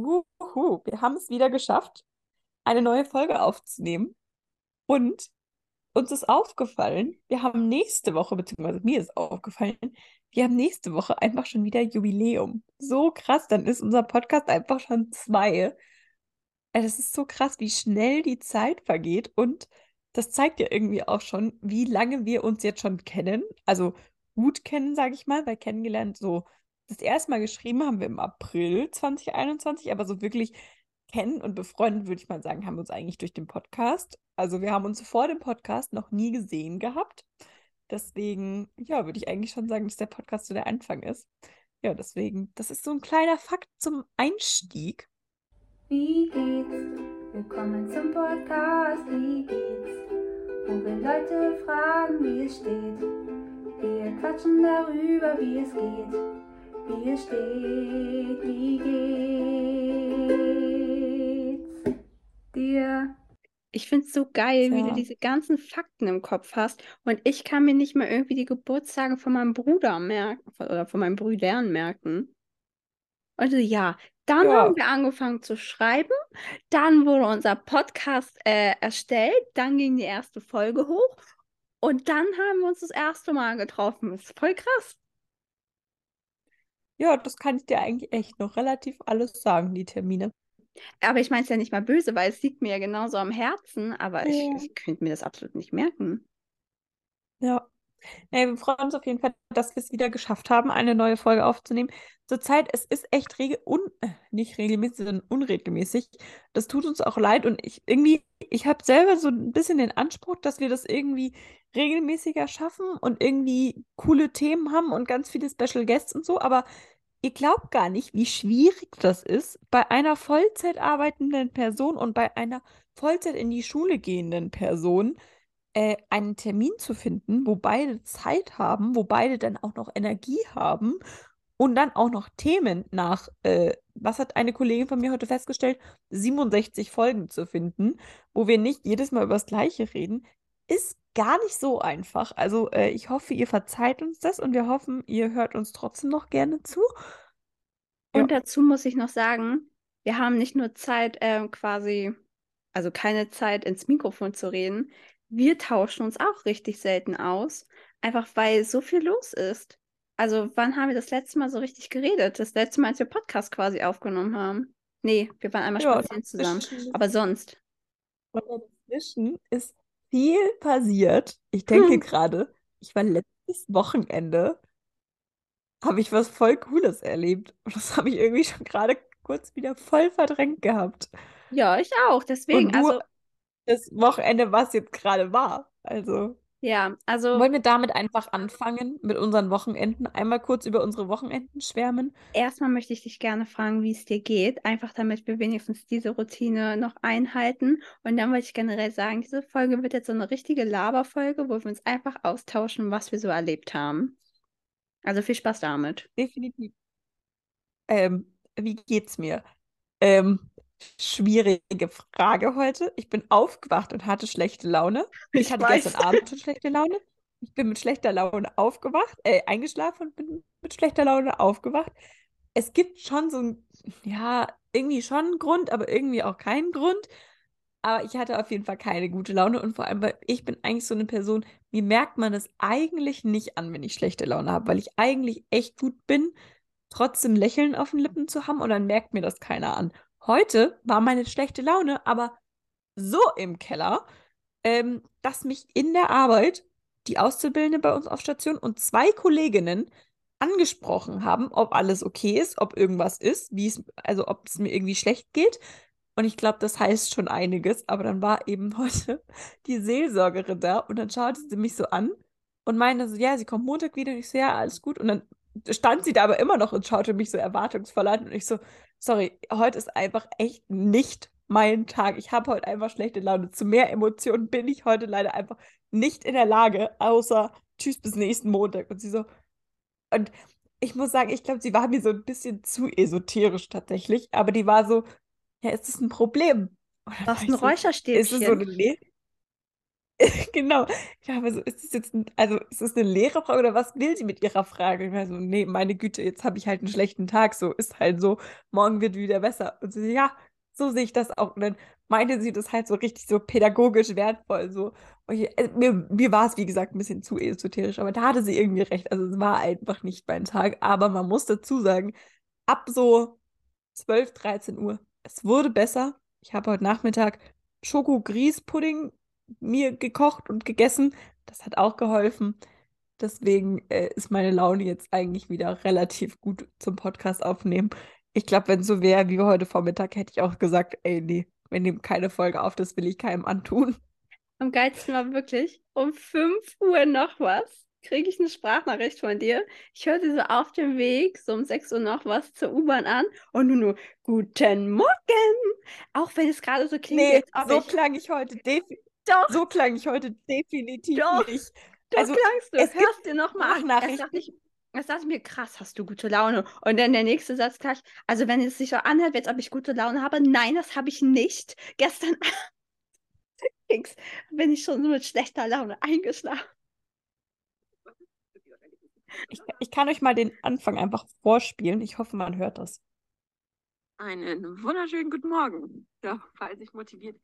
Juhu, wir haben es wieder geschafft, eine neue Folge aufzunehmen. Und uns ist aufgefallen, wir haben nächste Woche, beziehungsweise mir ist aufgefallen, wir haben nächste Woche einfach schon wieder Jubiläum. So krass, dann ist unser Podcast einfach schon zwei. Es ist so krass, wie schnell die Zeit vergeht. Und das zeigt ja irgendwie auch schon, wie lange wir uns jetzt schon kennen. Also gut kennen, sage ich mal, weil kennengelernt so das erste Mal geschrieben haben wir im April 2021, aber so wirklich kennen und befreundet, würde ich mal sagen, haben wir uns eigentlich durch den Podcast. Also wir haben uns vor dem Podcast noch nie gesehen gehabt. Deswegen, ja, würde ich eigentlich schon sagen, dass der Podcast so der Anfang ist. Ja, deswegen, das ist so ein kleiner Fakt zum Einstieg. Wie geht's? Willkommen zum Podcast. Wie geht's? Wo wir Leute fragen, wie es steht. Wir quatschen darüber, wie es geht wie es steht, wie geht's dir? Ich finde es so geil, Ja. wie du diese ganzen Fakten im Kopf hast. Und ich kann mir nicht mal irgendwie die Geburtstage von meinem Bruder merken oder von meinen Brüdern merken. Also ja, dann Ja. haben wir angefangen zu schreiben. Dann wurde unser Podcast äh, erstellt. Dann ging die erste Folge hoch. Und dann haben wir uns das erste Mal getroffen. Das ist voll krass. Ja, das kann ich dir eigentlich echt noch relativ alles sagen, die Termine. Aber ich meine es ja nicht mal böse, weil es liegt mir ja genauso am Herzen. Aber ich, Ja. ich könnte mir das absolut nicht merken. Ja. Nee, wir freuen uns auf jeden Fall, dass wir es wieder geschafft haben, eine neue Folge aufzunehmen. Zurzeit, es ist echt regel un äh, nicht regelmäßig, sondern unregelmäßig. Das tut uns auch leid und ich irgendwie, ich habe selber so ein bisschen den Anspruch, dass wir das irgendwie regelmäßiger schaffen und irgendwie coole Themen haben und ganz viele Special Guests und so, aber ihr glaubt gar nicht, wie schwierig das ist, bei einer Vollzeit arbeitenden Person und bei einer Vollzeit in die Schule gehenden Person äh, einen Termin zu finden, wo beide Zeit haben, wo beide dann auch noch Energie haben und dann auch noch Themen nach, äh, was hat eine Kollegin von mir heute festgestellt, 67 Folgen zu finden, wo wir nicht jedes Mal über das Gleiche reden, ist gar nicht so einfach. Also äh, ich hoffe, ihr verzeiht uns das und wir hoffen, ihr hört uns trotzdem noch gerne zu. Ja. Und dazu muss ich noch sagen, wir haben nicht nur Zeit, ähm, quasi, also keine Zeit ins Mikrofon zu reden. Wir tauschen uns auch richtig selten aus, einfach weil so viel los ist. Also, wann haben wir das letzte Mal so richtig geredet? Das letzte Mal, als wir Podcast quasi aufgenommen haben. Nee, wir waren einmal Ja, spazieren zusammen. Aber sonst. Und dazwischen ist viel passiert. Ich denke Hm. gerade, ich war letztes Wochenende, habe ich was voll Cooles erlebt. Und das habe ich irgendwie schon gerade kurz wieder voll verdrängt gehabt. Ja, ich auch. Deswegen, also, das Wochenende, was jetzt gerade war. Also ja, also. wollen wir damit einfach anfangen mit unseren Wochenenden? Einmal kurz über unsere Wochenenden schwärmen. Erstmal möchte ich dich gerne fragen, wie es dir geht, einfach damit wir wenigstens diese Routine noch einhalten. Und dann wollte ich generell sagen, diese Folge wird jetzt so eine richtige Laberfolge, wo wir uns einfach austauschen, was wir so erlebt haben. Also viel Spaß damit. Definitiv. Ähm, wie geht's mir? Ähm, schwierige Frage heute. Ich bin aufgewacht und hatte schlechte Laune. Ich, Ich hatte weiß. gestern Abend schon schlechte Laune. Ich bin mit schlechter Laune aufgewacht, äh, eingeschlafen und bin mit schlechter Laune aufgewacht. Es gibt schon so ein, ja, irgendwie schon einen Grund, aber irgendwie auch keinen Grund. Aber ich hatte auf jeden Fall keine gute Laune und vor allem, weil ich bin eigentlich so eine Person, mir merkt man es eigentlich nicht an, wenn ich schlechte Laune habe, weil ich eigentlich echt gut bin, trotzdem Lächeln auf den Lippen zu haben und dann merkt mir das keiner an. Heute war meine schlechte Laune aber so im Keller, ähm, dass mich in der Arbeit die Auszubildende bei uns auf Station und zwei Kolleginnen angesprochen haben, ob alles okay ist, ob irgendwas ist, wie es, also ob es mir irgendwie schlecht geht. Und ich glaube, das heißt schon einiges. Aber dann war eben heute die Seelsorgerin da und dann schaute sie mich so an und meinte so, ja, sie kommt Montag wieder. Und ich so, ja, alles gut. Und dann stand sie da aber immer noch und schaute mich so erwartungsvoll an. Und ich so, sorry, heute ist einfach echt nicht mein Tag. Ich habe heute einfach schlechte Laune. Zu mehr Emotionen bin ich heute leider einfach nicht in der Lage, außer tschüss bis nächsten Montag. Und sie so, und ich muss sagen, ich glaube, sie war mir so ein bisschen zu esoterisch tatsächlich, aber die war so, ja, ist das ein Problem? Was ein so, ist es so eine Räucherstäbchen. Le genau. Ja, aber so ist es jetzt, ein, also ist es eine leere Frage oder was will sie mit ihrer Frage? Ich war so, nee, meine Güte, jetzt habe ich halt einen schlechten Tag, so ist halt so, morgen wird wieder besser. Und sie, ja, so sehe ich das auch. Und dann meinte sie das halt so richtig so pädagogisch wertvoll, so. Ich, also mir, mir war es, wie gesagt, ein bisschen zu esoterisch, aber da hatte sie irgendwie recht. Also es war einfach nicht mein Tag. Aber man muss dazu sagen, ab so 12, 13 Uhr, es wurde besser. Ich habe heute Nachmittag Schoko-Grießpudding mir gekocht und gegessen. Das hat auch geholfen. Deswegen äh, ist meine Laune jetzt eigentlich wieder relativ gut zum Podcast aufnehmen. Ich glaube, wenn es so wäre wie heute Vormittag, hätte ich auch gesagt, ey, nee, wir nehmen keine Folge auf, das will ich keinem antun. Am geilsten war wirklich, um 5 Uhr noch was, kriege ich eine Sprachnachricht von dir. Ich hörte so auf dem Weg, so um 6 Uhr noch was zur U-Bahn an und du nur, guten Morgen! Auch wenn es gerade so klingt, Nee, so ich... klang ich heute definitiv. Doch, So klang ich heute definitiv Doch, nicht. doch Also, klangst du. es Hörst dir nochmal an. Erst dachte ich, erst dachte ich mir, krass, hast du gute Laune. Und dann der nächste Satz gleich, also wenn es sich so anhört, als ob ich gute Laune habe, nein, das habe ich nicht. Gestern Abend bin ich schon mit schlechter Laune eingeschlafen. Ich, ich kann euch mal den Anfang einfach vorspielen. Ich hoffe, man hört das. Einen wunderschönen guten Morgen. Ja, falls ich motiviert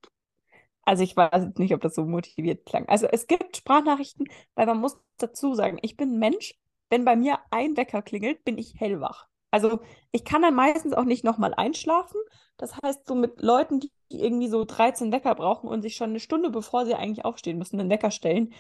Also ich weiß nicht, ob das so motiviert klang. Also es gibt Sprachnachrichten, weil man muss dazu sagen, ich bin Mensch, wenn bei mir ein Wecker klingelt, bin ich hellwach. Also ich kann dann meistens auch nicht nochmal einschlafen. Das heißt, so mit Leuten, die irgendwie so 13 Wecker brauchen und sich schon eine Stunde bevor sie eigentlich aufstehen müssen, einen Wecker stellen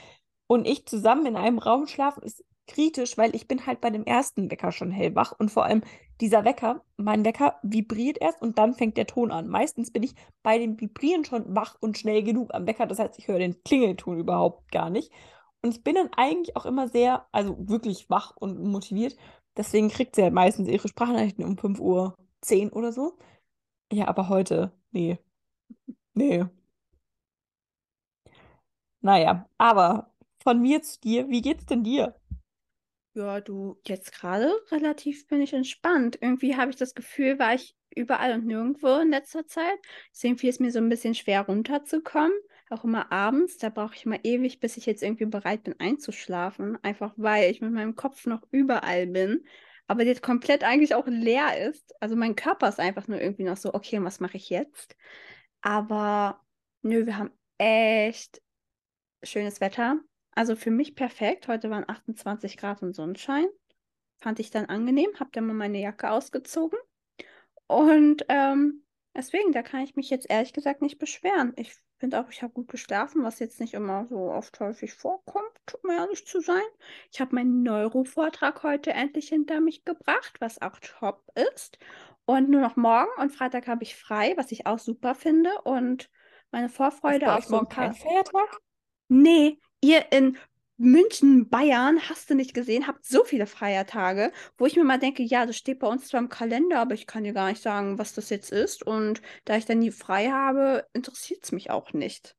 und ich zusammen in einem Raum schlafen, ist kritisch, weil ich bin halt bei dem ersten Wecker schon hellwach und vor allem dieser Wecker, mein Wecker vibriert erst und dann fängt der Ton an. Meistens bin ich bei dem Vibrieren schon wach und schnell genug am Wecker. Das heißt, ich höre den Klingelton überhaupt gar nicht. Und ich bin dann eigentlich auch immer sehr, also wirklich wach und motiviert. Deswegen kriegt sie halt meistens ihre Sprachnachrichten um 5 Uhr 10 oder so. Ja, aber heute, nee. Nee. Naja, aber von mir zu dir, wie geht's denn dir? Ja, du, jetzt gerade relativ bin ich entspannt. Irgendwie habe ich das Gefühl, war ich überall und nirgendwo in letzter Zeit. Deswegen fiel es mir so ein bisschen schwer runterzukommen. Auch immer abends, da brauche ich immer ewig, bis ich jetzt irgendwie bereit bin einzuschlafen. Einfach weil ich mit meinem Kopf noch überall bin. Aber jetzt komplett eigentlich auch leer ist. Also mein Körper ist einfach nur irgendwie noch so, okay, was mache ich jetzt? Aber nö, wir haben echt schönes Wetter. Also für mich perfekt. Heute waren 28 Grad und Sonnenschein. Fand ich dann angenehm. Hab dann mal meine Jacke ausgezogen. Und ähm, deswegen, da kann ich mich jetzt ehrlich gesagt nicht beschweren. Ich finde auch, ich habe gut geschlafen, was jetzt nicht immer so oft häufig vorkommt, um ehrlich zu sein. Ich habe meinen Neuro-Vortrag heute endlich hinter mich gebracht, was auch top ist. Und nur noch morgen und Freitag habe ich frei, was ich auch super finde. Und meine Vorfreude auf euch so ein morgen paar. Feiertag? Nee, ihr in München, Bayern, hast du nicht gesehen, habt so viele Feiertage, wo ich mir mal denke, ja, das steht bei uns zwar im Kalender, aber ich kann dir gar nicht sagen, was das jetzt ist. Und da ich dann nie frei habe, interessiert es mich auch nicht.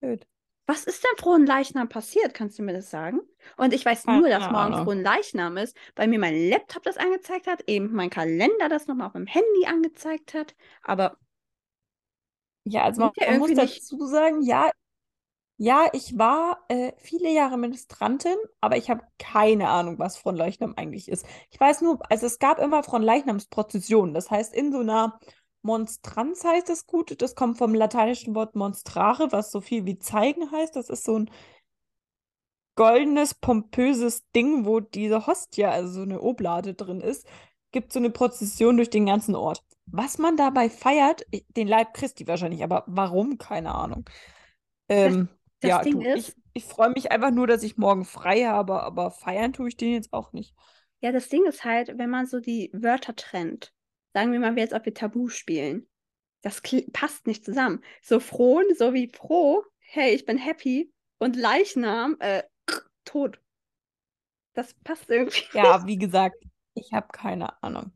Blöd. Was ist denn frohen Leichnam passiert? Kannst du mir das sagen? Und ich weiß nur, dass morgen frohen Leichnam ist, weil mir mein Laptop das angezeigt hat, eben mein Kalender das nochmal auf dem Handy angezeigt hat. Aber Ja, also man, man muss dazu sagen, ja, ja, ich war äh, viele Jahre Ministrantin, aber ich habe keine Ahnung, was Fronleichnam eigentlich ist. Ich weiß nur, also es gab immer Fronleichnamsprozessionen. Das heißt, in so einer Monstranz heißt das gut. Das kommt vom lateinischen Wort monstrare, was so viel wie zeigen heißt. Das ist so ein goldenes, pompöses Ding, wo diese Hostie, also so eine Oblade drin ist, gibt so eine Prozession durch den ganzen Ort. Was man dabei feiert, den Leib Christi wahrscheinlich, aber warum? Keine Ahnung. Ähm, das ja, Ding du, ich, ist, ich freue mich einfach nur, dass ich morgen frei habe, aber feiern tue ich den jetzt auch nicht. ja, das Ding ist halt, wenn man so die Wörter trennt, sagen wir mal jetzt, ob wir Tabu spielen, das passt nicht zusammen. So frohen, so wie froh, hey, ich bin happy und Leichnam, äh, tot. Das passt irgendwie. Ja, wie gesagt, ich habe keine Ahnung.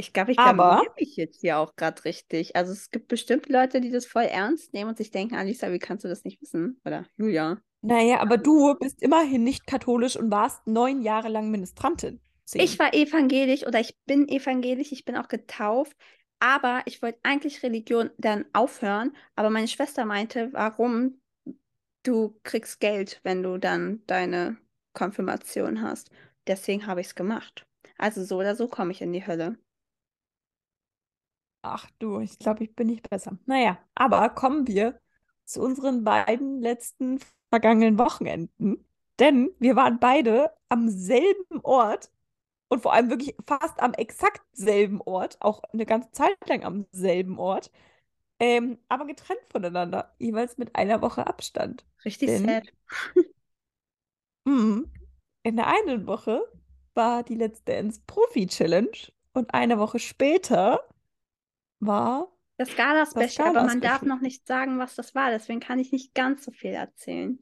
Ich glaube, ich Aber, mich jetzt hier auch gerade richtig. Also es gibt bestimmt Leute, die das voll ernst nehmen und sich denken, Alisa, wie kannst du das nicht wissen? Oder Julia. naja, aber du bist immerhin nicht katholisch und warst neun Jahre lang Ministrantin. Ich Zehn. war evangelisch oder ich bin evangelisch, ich bin auch getauft. Aber ich wollte eigentlich Religion dann aufhören, aber meine Schwester meinte, warum du kriegst Geld, wenn du dann deine Konfirmation hast. Deswegen habe ich es gemacht. Also so oder so komme ich in die Hölle. Ach du, ich glaube, ich bin nicht besser. Naja, aber kommen wir zu unseren beiden letzten vergangenen Wochenenden. Denn wir waren beide am selben Ort und vor allem wirklich fast am exakt selben Ort, auch eine ganze Zeit lang am selben Ort, ähm, aber getrennt voneinander, jeweils mit einer Woche Abstand. Richtig Denn- sad. Mhm. In der einen Woche war die Let's Dance Profi-Challenge und eine Woche später war Das Gala-Special, aber man darf noch nicht sagen, was das war. Deswegen kann ich nicht ganz so viel erzählen.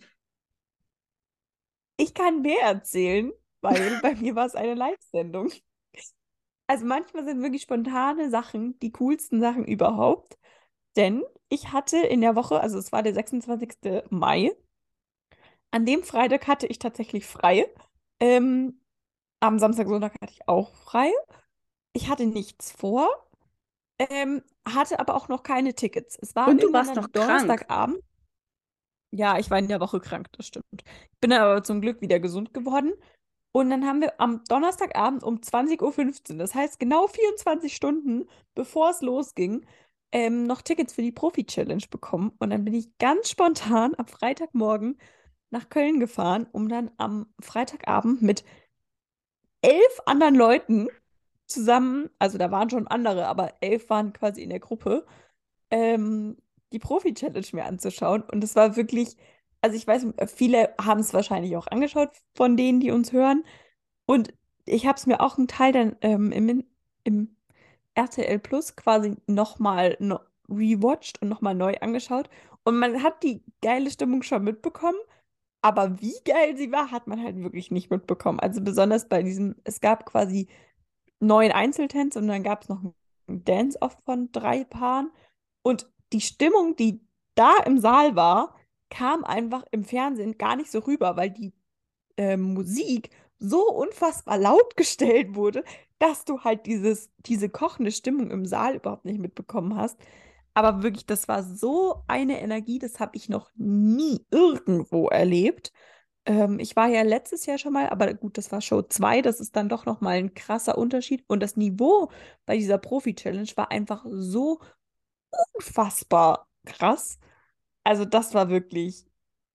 Ich kann mehr erzählen, weil bei mir war es eine Live-Sendung. Also manchmal sind wirklich spontane Sachen die coolsten Sachen überhaupt. Denn ich hatte in der Woche, also es war der 26. Mai, an dem Freitag hatte ich tatsächlich frei. Ähm, am Samstag, Sonntag hatte ich auch frei. Ich hatte nichts vor, ähm, hatte aber auch noch keine Tickets. Es war Und du warst am noch krank. Donnerstagabend. Ja, ich war in der Woche krank, das stimmt. Ich bin aber zum Glück wieder gesund geworden. Und dann haben wir am Donnerstagabend um 20.15 Uhr, das heißt genau 24 Stunden bevor es losging, ähm, noch Tickets für die Profi-Challenge bekommen. Und dann bin ich ganz spontan am Freitagmorgen nach Köln gefahren, um dann am Freitagabend mit elf anderen Leuten zusammen, also da waren schon andere, aber elf waren quasi in der Gruppe, ähm, die Profi-Challenge mir anzuschauen. Und es war wirklich, also ich weiß, viele haben es wahrscheinlich auch angeschaut von denen, die uns hören. Und ich habe es mir auch einen Teil dann ähm, im, im RTL Plus quasi nochmal no, rewatcht und nochmal neu angeschaut. Und man hat die geile Stimmung schon mitbekommen. Aber wie geil sie war, hat man halt wirklich nicht mitbekommen. Also besonders bei diesem, es gab quasi neun Einzeltänze und dann gab es noch ein Dance-Off von drei Paaren. Und die Stimmung, die da im Saal war, kam einfach im Fernsehen gar nicht so rüber, weil die äh, Musik so unfassbar laut gestellt wurde, dass du halt dieses, diese kochende Stimmung im Saal überhaupt nicht mitbekommen hast. Aber wirklich, das war so eine Energie, das habe ich noch nie irgendwo erlebt. Ähm, ich war ja letztes Jahr schon mal, aber gut, das war Show 2, das ist dann doch nochmal ein krasser Unterschied. Und das Niveau bei dieser Profi-Challenge war einfach so unfassbar krass. Also das war wirklich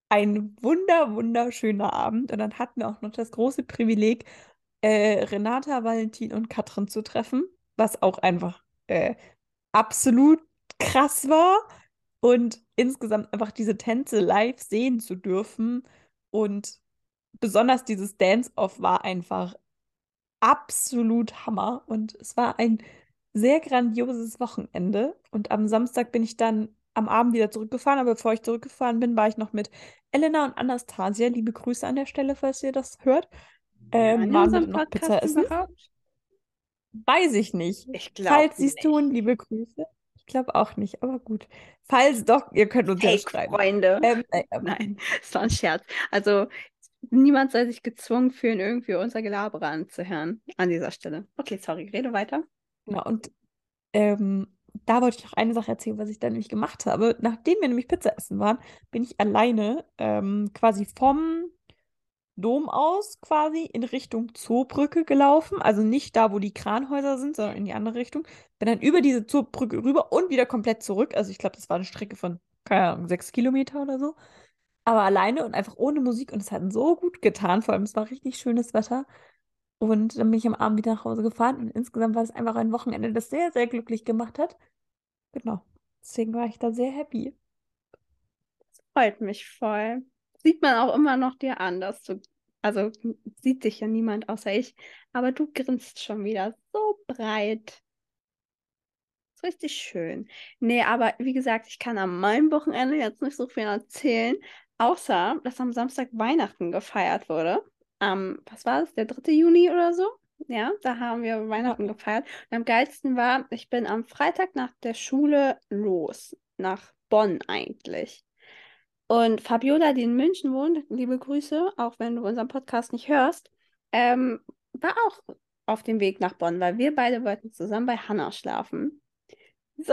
ein wunder, wunderschöner Abend. Und dann hatten wir auch noch das große Privileg, äh, Renata, Valentin und Katrin zu treffen, was auch einfach äh, absolut krass war. Und insgesamt einfach diese Tänze live sehen zu dürfen. Und besonders dieses Dance-Off war einfach absolut Hammer. Und es war ein sehr grandioses Wochenende. Und am Samstag bin ich dann am Abend wieder zurückgefahren. Aber bevor ich zurückgefahren bin, war ich noch mit Elena und Anastasia. Liebe Grüße an der Stelle, falls ihr das hört. Ähm, in waren wir noch Podcast Pizza essen? überhaupt? Weiß ich nicht. Ich glaube Falls sie es tun, liebe Grüße. Ich glaube auch nicht, aber gut. Falls doch, ihr könnt uns ja Fake schreiben. Freunde. Ähm, äh, ähm, Nein, es war ein Scherz. Also niemand soll sich gezwungen fühlen, irgendwie unser Gelaber anzuhören an dieser Stelle. Okay, sorry, rede weiter. Genau, und ähm, da wollte ich noch eine Sache erzählen, was ich dann nämlich gemacht habe. Nachdem wir nämlich Pizza essen waren, bin ich alleine ähm, quasi vom Dom aus quasi in Richtung Zoobrücke gelaufen. Also nicht da, wo die Kranhäuser sind, sondern in die andere Richtung. Bin dann über diese Zoobrücke rüber und wieder komplett zurück. Also ich glaube, das war eine Strecke von, keine Ahnung, sechs Kilometer oder so. Aber alleine und einfach ohne Musik. Und es hat so gut getan. Vor allem, es war richtig schönes Wetter. Und dann bin ich am Abend wieder nach Hause gefahren. Und insgesamt war es einfach ein Wochenende, das sehr, sehr glücklich gemacht hat. Genau. Deswegen war ich da sehr happy. Freut mich voll. Sieht man auch immer noch dir an, dass du, also sieht dich ja niemand außer ich, aber du grinst schon wieder so breit. Ist richtig schön. Nee, aber wie gesagt, ich kann an meinem Wochenende jetzt nicht so viel erzählen, außer dass am Samstag Weihnachten gefeiert wurde. Am, was war das, der 3. Juni oder so? Ja, da haben wir Weihnachten gefeiert. Und am geilsten war, ich bin am Freitag nach der Schule los, nach Bonn eigentlich. Und Fabiola, die in München wohnt, liebe Grüße, auch wenn du unseren Podcast nicht hörst, ähm, war auch auf dem Weg nach Bonn, weil wir beide wollten zusammen bei Hannah schlafen. So,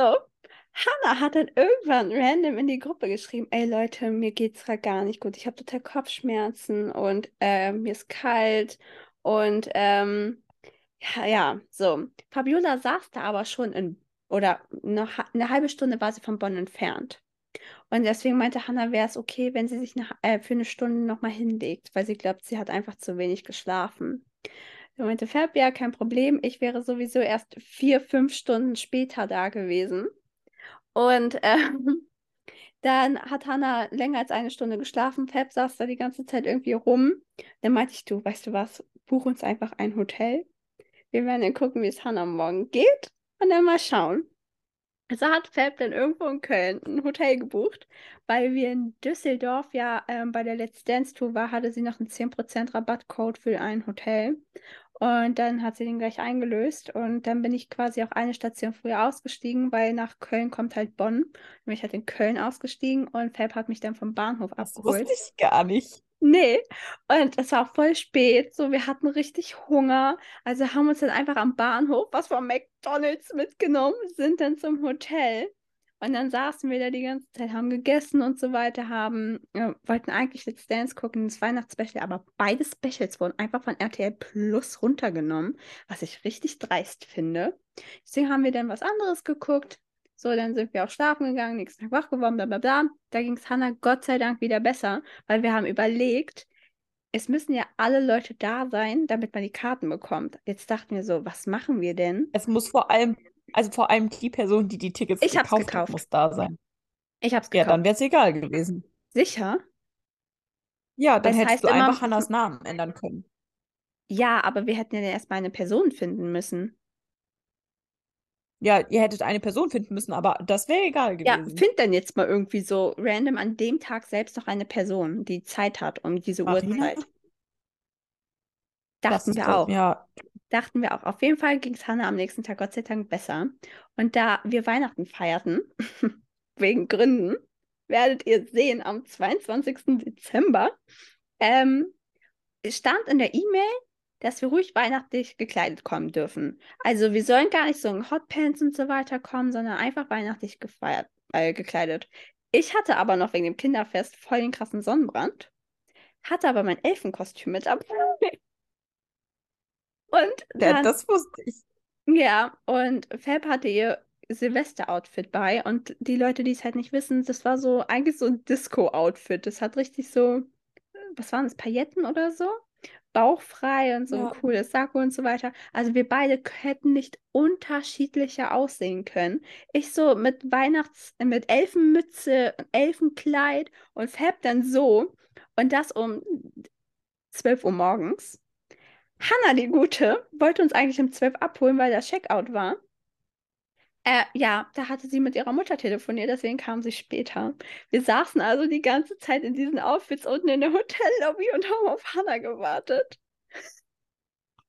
Hannah hat dann irgendwann random in die Gruppe geschrieben, ey Leute, mir geht's gerade gar nicht gut. Ich habe total Kopfschmerzen und äh, mir ist kalt und ähm, ja, ja, so. Fabiola saß da aber schon in, oder eine, eine halbe Stunde war sie von Bonn entfernt. Und deswegen meinte Hannah, wäre es okay, wenn sie sich nach, äh, für eine Stunde nochmal hinlegt, weil sie glaubt, sie hat einfach zu wenig geschlafen. Da meinte Fab, ja, kein Problem. Ich wäre sowieso erst vier, fünf Stunden später da gewesen. Und ähm, dann hat Hannah länger als eine Stunde geschlafen. Fab saß da die ganze Zeit irgendwie rum. Dann meinte ich, du, weißt du was, buch uns einfach ein Hotel. Wir werden dann gucken, wie es Hannah morgen geht und dann mal schauen. Also hat Fab dann irgendwo in Köln ein Hotel gebucht, weil wir in Düsseldorf ja ähm, bei der Let's Dance Tour war, hatte sie noch einen 10% Rabattcode für ein Hotel. Und dann hat sie den gleich eingelöst und dann bin ich quasi auch eine Station früher ausgestiegen, weil nach Köln kommt halt Bonn. Bin ich halt in Köln ausgestiegen und Fab hat mich dann vom Bahnhof Das abgeholt. wusste ich gar nicht. Nee, und es war voll spät, so wir hatten richtig Hunger, also haben uns dann einfach am Bahnhof was von McDonald's mitgenommen, sind dann zum Hotel und dann saßen wir da die ganze Zeit, haben gegessen und so weiter, haben, äh, wollten eigentlich Let's Dance gucken, das Weihnachtsspecial, aber beide Specials wurden einfach von RTL Plus runtergenommen, was ich richtig dreist finde. Deswegen haben wir dann was anderes geguckt. So, dann sind wir auch schlafen gegangen, nächsten Tag wach geworden, bla bla bla. Da ging es Hannah Gott sei Dank wieder besser, weil wir haben überlegt, es müssen ja alle Leute da sein, damit man die Karten bekommt. Jetzt dachten wir so, was machen wir denn? Es muss vor allem, also vor allem die Person, die die Tickets Ich hab's gekauft hat, gekauft. muss da sein. Ich hab's Ja, gekauft. dann wäre es egal gewesen. Sicher? Ja, dann es hättest du einfach Hannas Namen ändern können. Ja, aber wir hätten ja erstmal eine Person finden müssen. Ja, ihr hättet eine Person finden müssen, aber das wäre egal Ja, gewesen. find dann jetzt mal irgendwie so random an dem Tag selbst noch eine Person, die Zeit hat um diese Marina? Uhrzeit. Dachten wir auch. Ja, Dachten wir auch. Auf jeden Fall ging es Hannah am nächsten Tag Gott sei Dank besser. Und da wir Weihnachten feierten, wegen Gründen, werdet ihr sehen am 22. Dezember, ähm, stand in der E-Mail, dass wir ruhig weihnachtlich gekleidet kommen dürfen. Also wir sollen gar nicht so in Hotpants und so weiter kommen, sondern einfach weihnachtlich gefeiert, äh, gekleidet. Ich hatte aber noch wegen dem Kinderfest voll den krassen Sonnenbrand, hatte aber mein Elfenkostüm mit dabei. Und ja, dann, das wusste ich. ja, und Fab hatte ihr Silvester-Outfit bei und die Leute, die es halt nicht wissen, das war so eigentlich so ein Disco-Outfit. Das hat richtig so, was waren das, Pailletten oder so? Bauchfrei und so ein Ja. cooles Sakko und so weiter. Also wir beide hätten nicht unterschiedlicher aussehen können. Ich so mit Weihnachts-, mit Elfenmütze und Elfenkleid und Fab dann so und das um 12 Uhr morgens. Hanna, die Gute, wollte uns eigentlich um 12 abholen, weil das Checkout war. Äh, ja, da hatte sie mit ihrer Mutter telefoniert, deswegen kam sie später. Wir saßen also die ganze Zeit in diesen Outfits unten in der Hotellobby und haben auf Hanna gewartet.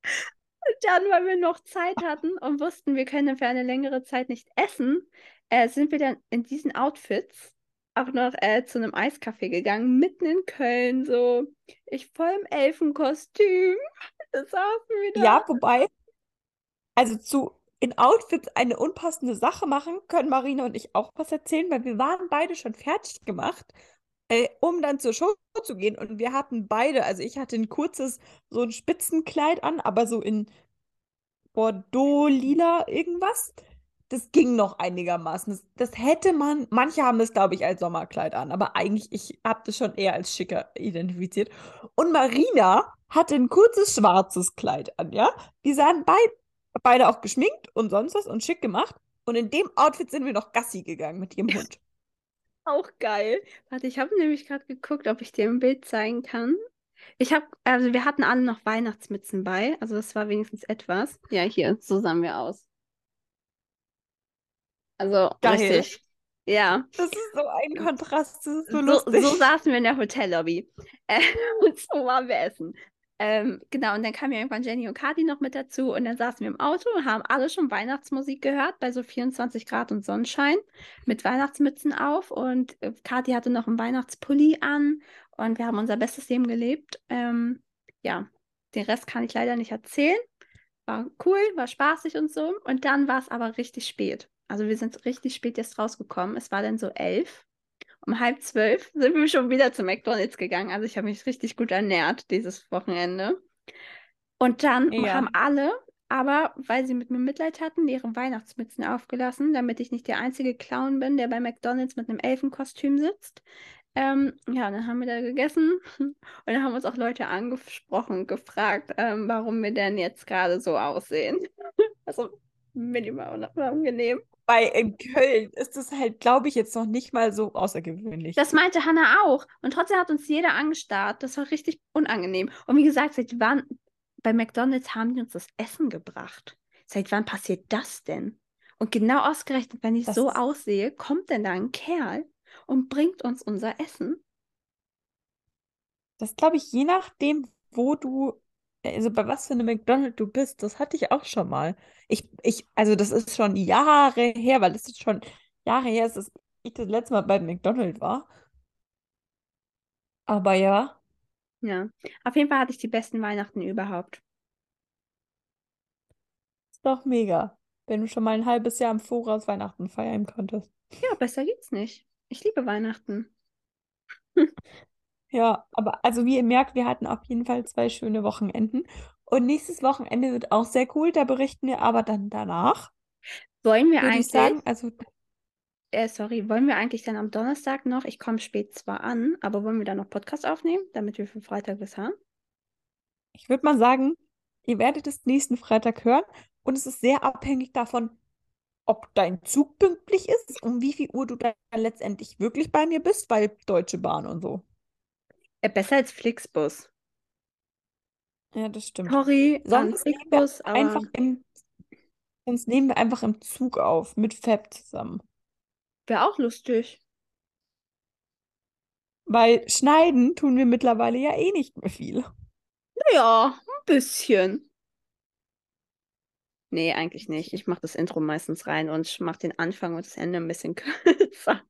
Und dann, weil wir noch Zeit hatten und wussten, wir können für eine längere Zeit nicht essen, äh, sind wir dann in diesen Outfits auch noch äh, zu einem Eiskaffee gegangen, mitten in Köln, so. Ich voll im Elfenkostüm. Da saßen wir da. Ja, wobei, also zu in Outfits eine unpassende Sache machen, können Marina und ich auch was erzählen, weil wir waren beide schon fertig gemacht, äh, um dann zur Show zu gehen. Und wir hatten beide, also ich hatte ein kurzes, so ein Spitzenkleid an, aber so in Bordeaux-lila irgendwas. Das ging noch einigermaßen. Das, das hätte man, manche haben es, glaube ich, als Sommerkleid an, aber eigentlich, ich habe das schon eher als schicker identifiziert. Und Marina hatte ein kurzes schwarzes Kleid an, ja? Die sahen beid, beide auch geschminkt und sonst was und schick gemacht. Und in dem Outfit sind wir noch Gassi gegangen mit ihrem Hund. Auch geil. Warte, ich habe nämlich gerade geguckt, ob ich dir ein Bild zeigen kann. Ich habe, also wir hatten alle noch Weihnachtsmützen bei, also das war wenigstens etwas. Ja, hier, so sahen wir aus. Also Geil. richtig. Ja, Das ist so ein Kontrast, das ist so so, lustig. so saßen wir in der Hotellobby. Äh, und so waren wir essen. Ähm, genau, und dann kamen ja irgendwann Jenny und Kati noch mit dazu und dann saßen wir im Auto und haben alle schon Weihnachtsmusik gehört bei so 24 Grad und Sonnenschein mit Weihnachtsmützen auf und äh, Kati hatte noch einen Weihnachtspulli an und wir haben unser bestes Leben gelebt. Ähm, ja, den Rest kann ich leider nicht erzählen, war cool, war spaßig und so. Und dann war es aber richtig spät. Also wir sind richtig spät jetzt rausgekommen. Es war dann so elf. Um halb zwölf sind wir schon wieder zu McDonalds gegangen. Also ich habe mich richtig gut ernährt dieses Wochenende. Und dann Ja. haben alle, aber weil sie mit mir Mitleid hatten, ihre Weihnachtsmützen aufgelassen, damit ich nicht der einzige Clown bin, der bei McDonalds mit einem Elfenkostüm sitzt. Ähm, ja, dann haben wir da gegessen und dann haben uns auch Leute angesprochen, gefragt, ähm, warum wir denn jetzt gerade so aussehen. Also minimal unangenehm. Bei in Köln ist es halt, glaube ich, jetzt noch nicht mal so außergewöhnlich. Das meinte Hannah auch. Und trotzdem hat uns jeder angestarrt. Das war richtig unangenehm. Und wie gesagt, seit wann bei McDonalds haben die uns das Essen gebracht? Seit wann passiert das denn? Und genau ausgerechnet, wenn ich Das so aussehe, kommt denn da ein Kerl und bringt uns unser Essen? Das glaube ich, je nachdem, wo du, also bei was für einem McDonald's du bist, das hatte ich auch schon mal. Ich, ich, also das ist schon Jahre her, weil es ist schon Jahre her, ist, dass ich das letzte Mal bei McDonald's war. Aber ja, Ja. Auf jeden Fall hatte ich die besten Weihnachten überhaupt. ist doch mega, wenn du schon mal ein halbes Jahr im Voraus Weihnachten feiern konntest. Ja, besser geht's nicht. Ich liebe Weihnachten. Ja, aber also wie ihr merkt, wir hatten auf jeden Fall zwei schöne Wochenenden. Und nächstes Wochenende wird auch sehr cool. Da berichten wir aber dann danach, Wollen wir eigentlich, sagen. Also äh, sorry, wollen wir eigentlich dann am Donnerstag noch, ich komme spät zwar an, aber wollen wir dann noch Podcast aufnehmen, damit wir für Freitag was haben? Ich würde mal sagen, ihr werdet es nächsten Freitag hören und es ist sehr abhängig davon, ob dein Zug pünktlich ist, um wie viel Uhr du dann letztendlich wirklich bei mir bist, weil Deutsche Bahn und so. Äh, besser als Flixbus. Ja, das stimmt. Sorry, Sonst nehmen wir Flixbus, aber einfach im, sonst nehmen wir einfach im Zug auf, mit Fab zusammen. wäre auch lustig. Weil schneiden tun wir mittlerweile ja eh nicht mehr viel. Ja, ein bisschen. Nee, eigentlich nicht. Ich mache das Intro meistens rein und ich mache den Anfang und das Ende ein bisschen kürzer.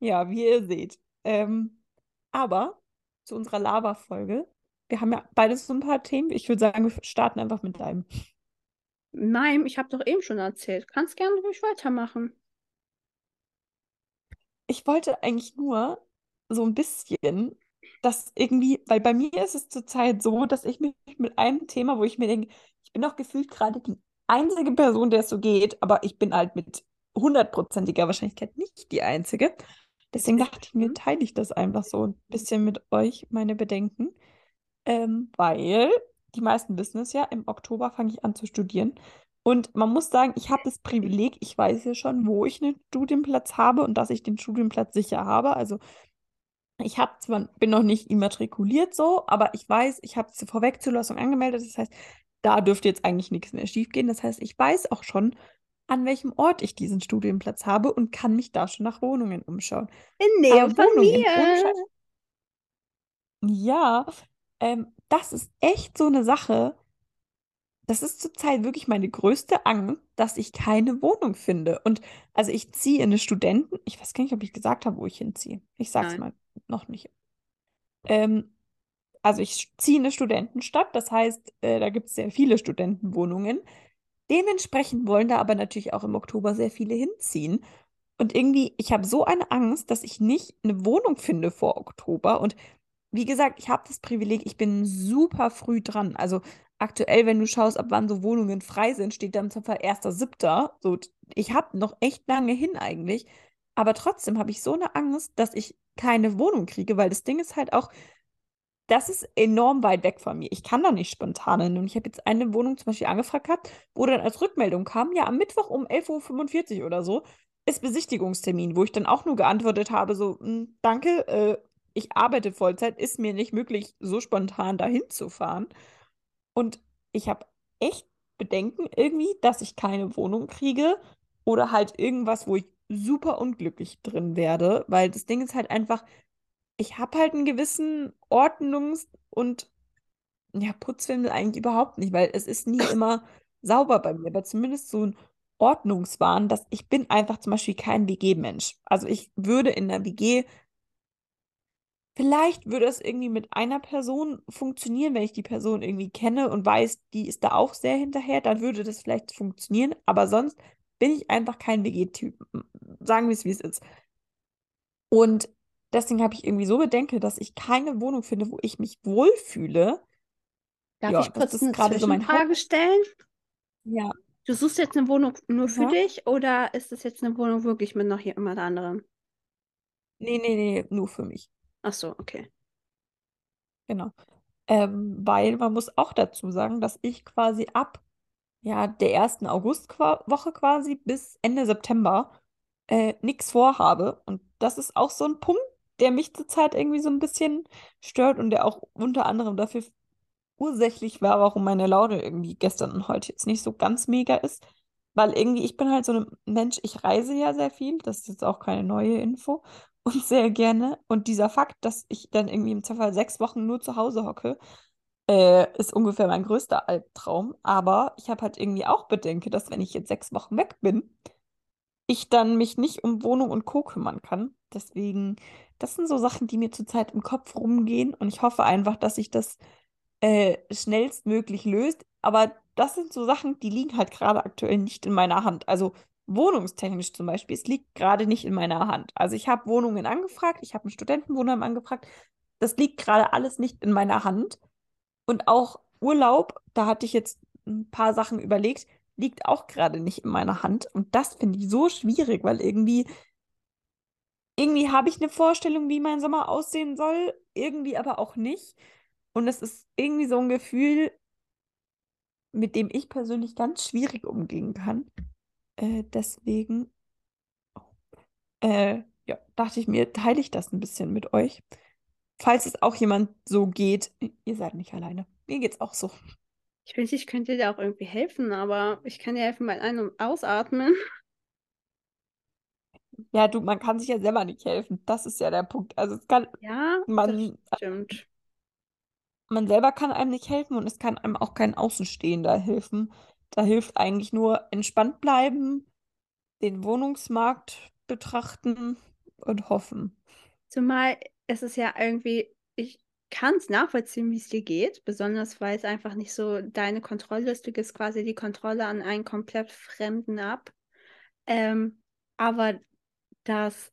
Ja, wie ihr seht. Ähm, aber zu unserer Lava-Folge. Wir haben ja beides so ein paar Themen. Ich würde sagen, wir starten einfach mit deinem. Nein, ich habe doch eben schon erzählt. Kannst gerne ruhig weitermachen. Ich wollte eigentlich nur so ein bisschen, dass irgendwie, weil bei mir ist es zurzeit so, dass ich mich mit einem Thema, wo ich mir denke, ich bin doch gefühlt gerade die einzige Person, der es so geht, aber ich bin halt mit hundertprozentiger Wahrscheinlichkeit nicht die einzige. Deswegen dachte ich mir, teile ich das einfach so ein bisschen mit euch, meine Bedenken. Ähm, weil die meisten wissen es ja, im Oktober fange ich an zu studieren. Und man muss sagen, ich habe das Privileg, ich weiß ja schon, wo ich einen Studienplatz habe und dass ich den Studienplatz sicher habe. Also ich habe zwar, bin noch nicht immatrikuliert so, aber ich weiß, ich habe zur Vorwegzulassung angemeldet. Das heißt, da dürfte jetzt eigentlich nichts mehr schiefgehen. Das heißt, ich weiß auch schon, an welchem Ort ich diesen Studienplatz habe und kann mich da schon nach Wohnungen umschauen. In Nähe Aber von Wohnungen, mir. Ja, ähm, das ist echt so eine Sache. Das ist zurzeit wirklich meine größte Angst, dass ich keine Wohnung finde. Und also ich ziehe in eine Studenten, ich weiß gar nicht, ob ich gesagt habe, wo ich hinziehe. Ich sage es Nein. mal noch nicht. Ähm, also ich ziehe in eine Studentenstadt, das heißt, äh, da gibt es sehr viele Studentenwohnungen. Dementsprechend wollen da aber natürlich auch im Oktober sehr viele hinziehen. Und irgendwie, ich habe so eine Angst, dass ich nicht eine Wohnung finde vor Oktober. Und wie gesagt, ich habe das Privileg, ich bin super früh dran. Also aktuell, wenn du schaust, ab wann so Wohnungen frei sind, steht dann zum Beispiel 1.7. So, ich habe noch echt lange hin eigentlich. Aber trotzdem habe ich so eine Angst, dass ich keine Wohnung kriege, weil das Ding ist halt auch, das ist enorm weit weg von mir. Ich kann da nicht spontan hin. Und ich habe jetzt eine Wohnung zum Beispiel angefragt gehabt, wo dann als Rückmeldung kam, ja, am Mittwoch um 11.45 Uhr oder so ist Besichtigungstermin, wo ich dann auch nur geantwortet habe, so, "Mm, danke, äh, ich arbeite Vollzeit, ist mir nicht möglich, so spontan dahin zu fahren. Und ich habe echt Bedenken irgendwie, dass ich keine Wohnung kriege oder halt irgendwas, wo ich super unglücklich drin werde, weil das Ding ist halt einfach, ich habe halt einen gewissen Ordnungs- und ja, Putzfimmel eigentlich überhaupt nicht, weil es ist nie immer sauber bei mir, aber zumindest so ein Ordnungswahn, dass ich bin einfach zum Beispiel kein WG-Mensch. Also ich würde in der WG Vielleicht würde es irgendwie mit einer Person funktionieren, wenn ich die Person irgendwie kenne und weiß, die ist da auch sehr hinterher, dann würde das vielleicht funktionieren. Aber sonst bin ich einfach kein WG-Typ. Sagen wir es, wie es ist. Und deswegen habe ich irgendwie so Bedenke, dass ich keine Wohnung finde, wo ich mich wohlfühle. Darf Ja, ich das kurz ist eine gerade so mein Zwischenfrage stellen? Ja. Du suchst jetzt eine Wohnung nur für Ja. dich oder ist das jetzt eine Wohnung wirklich mit noch jemand anderem? Nee, nee, nee, nur für mich. Ach so, okay. Genau. Ähm, weil man muss auch dazu sagen, dass ich quasi ab ja, der ersten Augustwoche quasi bis Ende September äh, nichts vorhabe. Und das ist auch so ein Punkt, der mich zurzeit irgendwie so ein bisschen stört und der auch unter anderem dafür ursächlich war, warum meine Laune irgendwie gestern und heute jetzt nicht so ganz mega ist. Weil irgendwie, ich bin halt so ein Mensch, ich reise ja sehr viel, das ist jetzt auch keine neue Info, und sehr gerne. Und dieser Fakt, dass ich dann irgendwie im Zweifel sechs Wochen nur zu Hause hocke, äh, ist ungefähr mein größter Albtraum. Aber ich habe halt irgendwie auch Bedenke, dass wenn ich jetzt sechs Wochen weg bin, ich dann mich nicht um Wohnung und Co. kümmern kann. Deswegen, das sind so Sachen, die mir zurzeit im Kopf rumgehen. Und ich hoffe einfach, dass sich das äh, schnellstmöglich löst. Aber das sind so Sachen, die liegen halt gerade aktuell nicht in meiner Hand. Also wohnungstechnisch zum Beispiel, es liegt gerade nicht in meiner Hand. Also ich habe Wohnungen angefragt, ich habe einen Studentenwohnheim angefragt. Das liegt gerade alles nicht in meiner Hand. Und auch Urlaub, da hatte ich jetzt ein paar Sachen überlegt, liegt auch gerade nicht in meiner Hand. Und das finde ich so schwierig, weil irgendwie, irgendwie habe ich eine Vorstellung, wie mein Sommer aussehen soll, irgendwie aber auch nicht. Und es ist irgendwie so ein Gefühl, mit dem ich persönlich ganz schwierig umgehen kann. Äh, deswegen, äh, ja, dachte ich mir, teile ich das ein bisschen mit euch. Falls es auch jemand so geht, ihr seid nicht alleine. Mir geht's auch so. Ich wünschte, ich könnte dir auch irgendwie helfen, aber ich kann dir helfen beim Ein- und Ausatmen. Ja, du, man kann sich ja selber nicht helfen. Das ist ja der Punkt. Also es kann, Ja, das man, stimmt. man selber kann einem nicht helfen und es kann einem auch kein Außenstehender helfen. Da hilft eigentlich nur entspannt bleiben, den Wohnungsmarkt betrachten und hoffen. Zumal es ist ja irgendwie, ich kann es nachvollziehen, wie es dir geht, besonders weil es einfach nicht so deine Kontrolle ist. Du gibst quasi die Kontrolle an einen komplett Fremden ab. Ähm, aber dass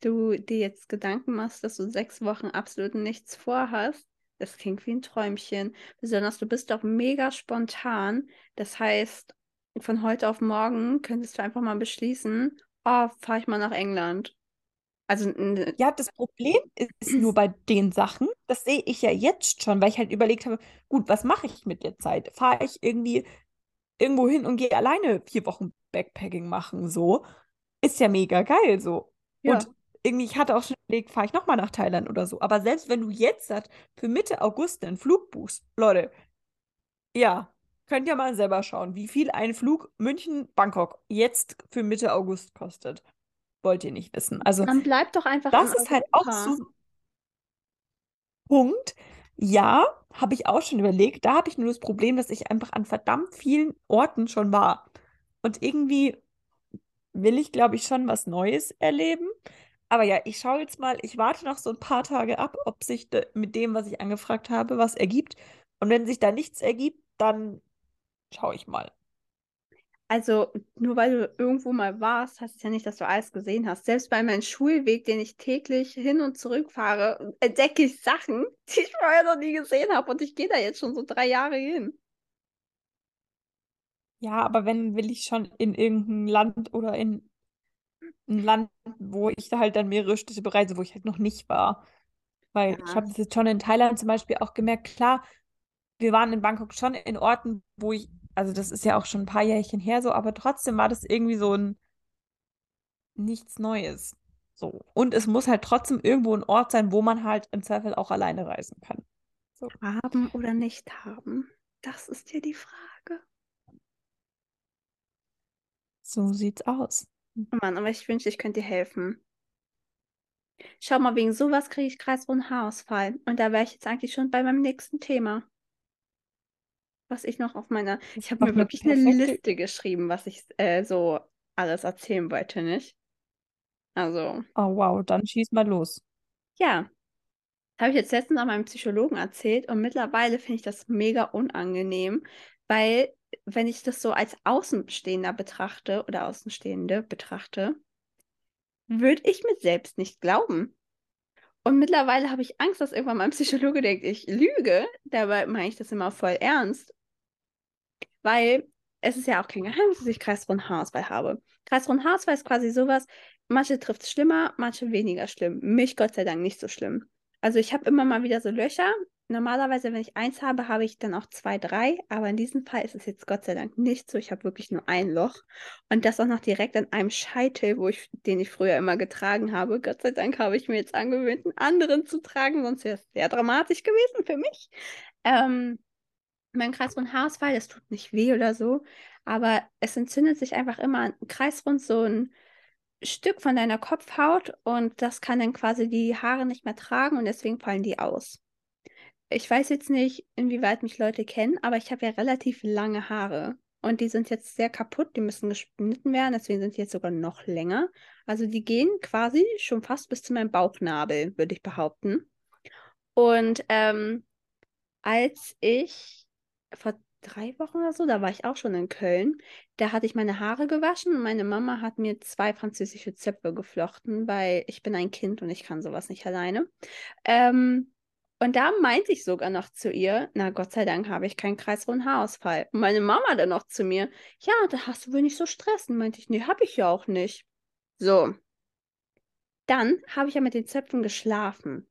du dir jetzt Gedanken machst, dass du sechs Wochen absolut nichts vorhast, das klingt wie ein Träumchen. Besonders du bist doch mega spontan. Das heißt, von heute auf morgen könntest du einfach mal beschließen, oh, fahre ich mal nach England. Also, Ja, das Problem ist nur bei den Sachen, das sehe ich ja jetzt schon, weil ich halt überlegt habe, gut, was mache ich mit der Zeit? Fahre ich irgendwie irgendwo hin und gehe alleine vier Wochen Backpacking machen, so? Ist ja mega geil, so. ja. Und irgendwie, ich hatte auch schon überlegt, fahre ich nochmal nach Thailand oder so. Aber selbst wenn du jetzt für Mitte August einen Flug buchst, Leute, ja, könnt ihr mal selber schauen, wie viel ein Flug München-Bangkok jetzt für Mitte August kostet. Wollt ihr nicht wissen. Also, Dann bleib doch einfach das ist halt auch so Punkt. Ja, habe ich auch schon überlegt. Da habe ich nur das Problem, dass ich einfach an verdammt vielen Orten schon war. Und irgendwie will ich, glaube ich, schon was Neues erleben. Aber ja, ich schaue jetzt mal, ich warte noch so ein paar Tage ab, ob sich de- mit dem, was ich angefragt habe, was ergibt. Und wenn sich da nichts ergibt, dann schaue ich mal. Also, nur weil du irgendwo mal warst, heißt es ja nicht, dass du alles gesehen hast. Selbst bei meinem Schulweg, den ich täglich hin und zurück fahre, entdecke ich Sachen, die ich vorher noch nie gesehen habe. Und ich gehe da jetzt schon so drei Jahre hin. Ja, aber wenn will ich schon in irgendein Land oder in ein Land, wo ich da halt dann mehrere Städte bereise, wo ich halt noch nicht war. Weil ich Ja. habe das jetzt schon in Thailand zum Beispiel auch gemerkt, klar, wir waren in Bangkok schon in Orten, wo ich, also das ist ja auch schon ein paar Jährchen her so, aber trotzdem war das irgendwie so ein nichts Neues. So. Und es muss halt trotzdem irgendwo ein Ort sein, wo man halt im Zweifel auch alleine reisen kann. So. Haben oder nicht haben? Das ist ja die Frage. So sieht's aus. Oh Mann, aber ich wünschte, ich könnte dir helfen. Schau mal, wegen sowas kriege ich kreisrunden Haarausfall. Und da wäre ich jetzt eigentlich schon bei meinem nächsten Thema. Was ich noch auf meiner. Ich habe mir wirklich eine Liste geschrieben, was ich äh, so alles erzählen wollte, nicht? Also, Oh wow, dann schieß mal los. ja. habe ich jetzt letztens an meinem Psychologen erzählt und mittlerweile finde ich das mega unangenehm, weil wenn ich das so als Außenstehender betrachte oder Außenstehende betrachte, würde ich mir selbst nicht glauben. Und mittlerweile habe ich Angst, dass irgendwann mein Psychologe denkt, ich lüge. Dabei meine ich das immer voll ernst. Weil es ist ja auch kein Geheimnis, dass ich kreisrunden Haarausfall habe. Kreisrunden Haarausfall ist quasi sowas, manche trifft es schlimmer, manche weniger schlimm. Mich Gott sei Dank nicht so schlimm. Also ich habe immer mal wieder so Löcher. Normalerweise, wenn ich eins habe, habe ich dann auch zwei, drei. Aber in diesem Fall ist es jetzt Gott sei Dank nicht so. Ich habe wirklich nur ein Loch. Und das auch noch direkt an einem Scheitel, wo ich, den ich früher immer getragen habe. Gott sei Dank habe ich mir jetzt angewöhnt, einen anderen zu tragen, sonst wäre es sehr dramatisch gewesen für mich. Ähm, mein Kreisrund Haarausfall, das tut nicht weh oder so. Aber es entzündet sich einfach immer ein Kreisrund, so ein Stück von deiner Kopfhaut und das kann dann quasi die Haare nicht mehr tragen und deswegen fallen die aus. Ich weiß jetzt nicht, inwieweit mich Leute kennen, aber ich habe ja relativ lange Haare und die sind jetzt sehr kaputt, die müssen geschnitten werden, deswegen sind die jetzt sogar noch länger. Also die gehen quasi schon fast bis zu meinem Bauchnabel, würde ich behaupten. Und ähm, als ich vor drei Wochen oder so, da war ich auch schon in Köln. Da hatte ich meine Haare gewaschen und meine Mama hat mir zwei französische Zöpfe geflochten, weil ich bin ein Kind und ich kann sowas nicht alleine. Ähm, und da meinte ich sogar noch zu ihr, na Gott sei Dank habe ich keinen kreisrunden Haarausfall. Und meine Mama dann noch zu mir, ja, da hast du wohl nicht so Stress. Und meinte ich, nee, habe ich ja auch nicht. So. Dann habe ich ja mit den Zöpfen geschlafen.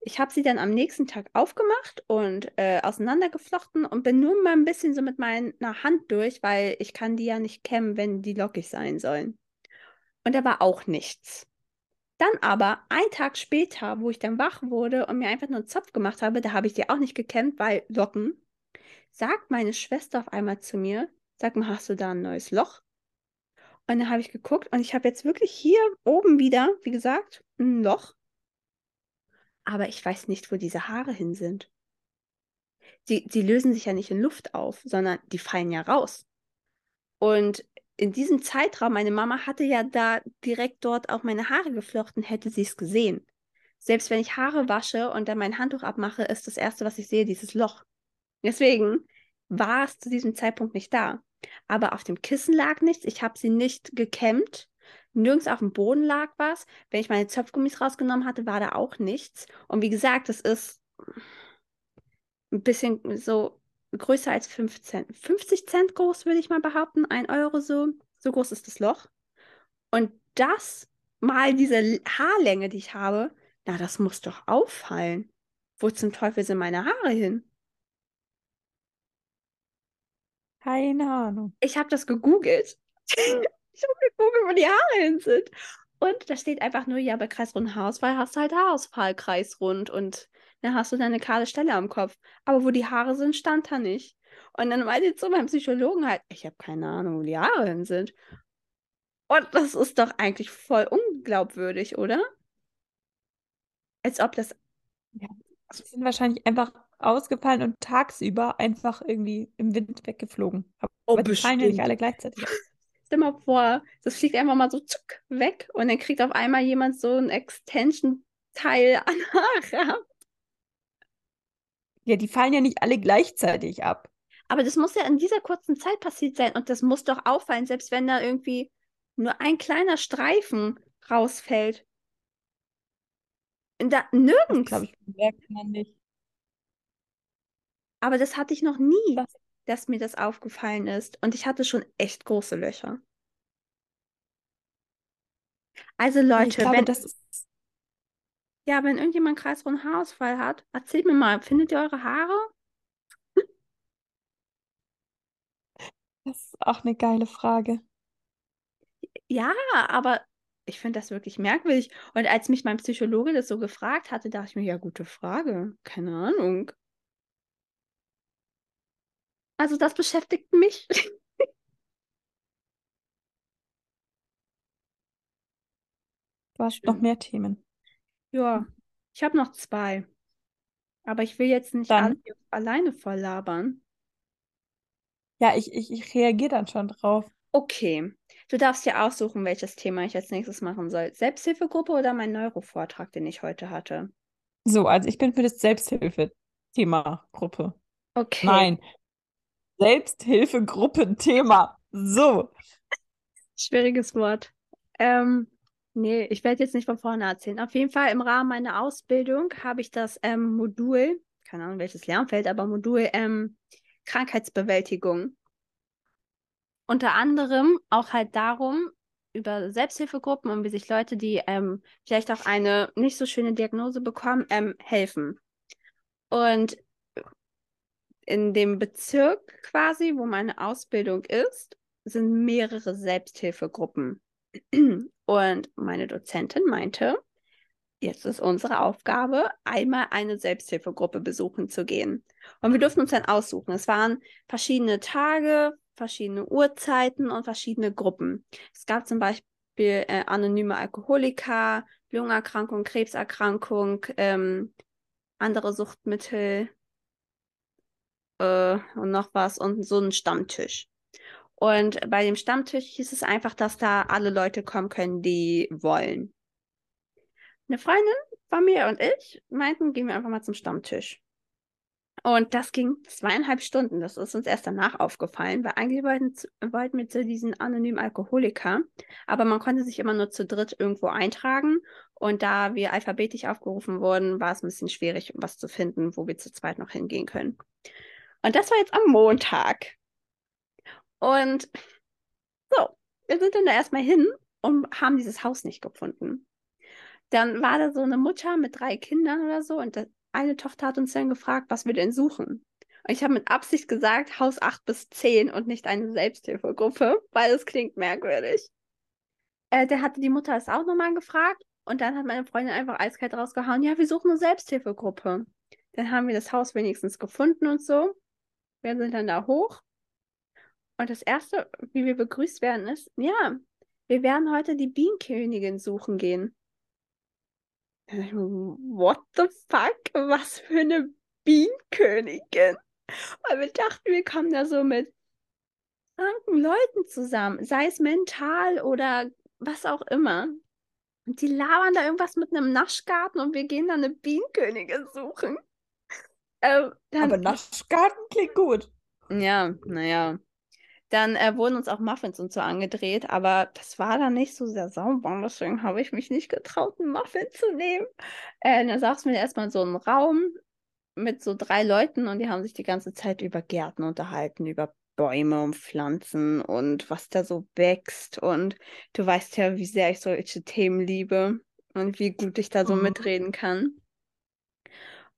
Ich habe sie dann am nächsten Tag aufgemacht und äh, auseinandergeflochten und bin nur mal ein bisschen so mit meiner Hand durch, weil ich kann die ja nicht kämmen, wenn die lockig sein sollen. Und da war auch nichts. Dann aber, ein Tag später, wo ich dann wach wurde und mir einfach nur einen Zopf gemacht habe, da habe ich die auch nicht gekämmt, weil Locken, sagt meine Schwester auf einmal zu mir, sag mal, hast du da ein neues Loch? Und dann habe ich geguckt und ich habe jetzt wirklich hier oben wieder, wie gesagt, ein Loch aber ich weiß nicht, wo diese Haare hin sind. Die, die lösen sich ja nicht in Luft auf, sondern die fallen ja raus. Und in diesem Zeitraum, meine Mama hatte ja da direkt dort auch meine Haare geflochten, hätte sie es gesehen. Selbst wenn ich Haare wasche und dann mein Handtuch abmache, ist das Erste, was ich sehe, dieses Loch. Deswegen war es zu diesem Zeitpunkt nicht da. Aber auf dem Kissen lag nichts. Ich habe sie nicht gekämmt. Nirgends auf dem Boden lag was. Wenn ich meine Zöpfgummis rausgenommen hatte, war da auch nichts. Und wie gesagt, das ist ein bisschen so größer als 5 Cent. 50 Cent groß, würde ich mal behaupten. Ein Euro so. So groß ist das Loch. Und das mal diese Haarlänge, die ich habe, na, das muss doch auffallen. Wo zum Teufel sind meine Haare hin? Keine Ahnung. Ich habe das gegoogelt. Ich habe geguckt, wo die Haare hin sind. Und da steht einfach nur, ja, bei kreisrunden Haarausfall hast du halt Haarausfall kreisrund und dann hast du deine kahle Stelle am Kopf. Aber wo die Haare sind, stand da nicht. Und dann meinte jetzt so mein Psychologen halt, ich habe keine Ahnung, wo die Haare hin sind. Und das ist doch eigentlich voll unglaubwürdig, oder? Als ob das. Ja, die sind wahrscheinlich einfach ausgefallen und tagsüber einfach irgendwie im Wind weggeflogen. Aber Oh, die fallen ja nicht bestimmt. alle gleichzeitig. Stell mal vor, das fliegt einfach mal so zuck weg und dann kriegt auf einmal jemand so ein Extension-Teil an Haare ab. Ja, die fallen ja nicht alle gleichzeitig ab. Aber das muss ja in dieser kurzen Zeit passiert sein und das muss doch auffallen, selbst wenn da irgendwie nur ein kleiner Streifen rausfällt. Da, Das nirgends. glaube ich, merkt man nicht. Aber das hatte ich noch nie, Was? dass mir das aufgefallen ist. Und ich hatte schon echt große Löcher. Also Leute, glaube, wenn, das ist, ja, wenn irgendjemand einen kreisrunden Haarausfall hat, erzählt mir mal, findet ihr eure Haare? das ist auch eine geile Frage. Ja, aber ich finde das wirklich merkwürdig. Und als mich mein Psychologe das so gefragt hatte, dachte ich mir, ja, gute Frage. Keine Ahnung. Also das beschäftigt mich. Du hast noch mehr Themen. Ja, ich habe noch zwei. Aber ich will jetzt nicht Dann. alle alleine voll labern. Ja, ich, ich, ich reagiere dann schon drauf. Okay, du darfst dir aussuchen, welches Thema ich als nächstes machen soll. Selbsthilfegruppe oder mein Neurovortrag, den ich heute hatte. So, also ich bin für das Selbsthilfe-Thema Gruppe. Okay. Nein, Selbsthilfegruppen-Thema. So. Schwieriges Wort. Ähm, nee, ich werde jetzt nicht von vorne erzählen. Auf jeden Fall im Rahmen meiner Ausbildung habe ich das ähm, Modul, keine Ahnung welches Lernfeld, aber Modul ähm, Krankheitsbewältigung. Unter anderem auch halt darum, über Selbsthilfegruppen und wie sich Leute, die ähm, vielleicht auch eine nicht so schöne Diagnose bekommen, ähm, helfen. Und in dem Bezirk quasi, wo meine Ausbildung ist, sind mehrere Selbsthilfegruppen. Und meine Dozentin meinte, jetzt ist unsere Aufgabe, einmal eine Selbsthilfegruppe besuchen zu gehen. Und wir durften uns dann aussuchen. Es waren verschiedene Tage, verschiedene Uhrzeiten und verschiedene Gruppen. Es gab zum Beispiel äh, anonyme Alkoholiker, Lungenerkrankung, Krebserkrankung, ähm, andere Suchtmittel äh, und noch was und so ein Stammtisch. Und bei dem Stammtisch hieß es einfach, dass da alle Leute kommen können, die wollen. Eine Freundin von mir und ich meinten, gehen wir einfach mal zum Stammtisch. Und das ging zweieinhalb Stunden. Das ist uns erst danach aufgefallen, weil eigentlich wollten, wollten wir zu diesen anonymen Alkoholiker, aber man konnte sich immer nur zu dritt irgendwo eintragen. Und da wir alphabetisch aufgerufen wurden, war es ein bisschen schwierig, was zu finden, wo wir zu zweit noch hingehen können. Und das war jetzt am Montag. Und so, wir sind dann da erstmal hin und haben dieses Haus nicht gefunden. Dann war da so eine Mutter mit drei Kindern oder so und eine Tochter hat uns dann gefragt, was wir denn suchen. Und ich habe mit Absicht gesagt, Haus 8 bis 10 und nicht eine Selbsthilfegruppe, weil es klingt merkwürdig. Äh, der hatte die Mutter es auch nochmal gefragt und dann hat meine Freundin einfach eiskalt rausgehauen, ja, wir suchen eine Selbsthilfegruppe. Dann haben wir das Haus wenigstens gefunden und so. Wir sind dann da hoch. Und das Erste, wie wir begrüßt werden, ist, ja, wir werden heute die Bienenkönigin suchen gehen. What the fuck? Was für eine Bienenkönigin? Weil wir dachten, wir kommen da so mit kranken Leuten zusammen, sei es mental oder was auch immer. Und die labern da irgendwas mit einem Naschgarten und wir gehen da eine Bienenkönigin suchen. Äh, dann, Aber Naschgarten klingt gut. Ja, naja. Dann äh, wurden uns auch Muffins und so angedreht, aber das war dann nicht so sehr sauber. Deswegen habe ich mich nicht getraut, einen Muffin zu nehmen. Äh, dann saßen wir erstmal in so einem Raum mit so drei Leuten und die haben sich die ganze Zeit über Gärten unterhalten, über Bäume und Pflanzen und was da so wächst. Und du weißt ja, wie sehr ich solche Themen liebe und wie gut ich da so mhm. mitreden kann.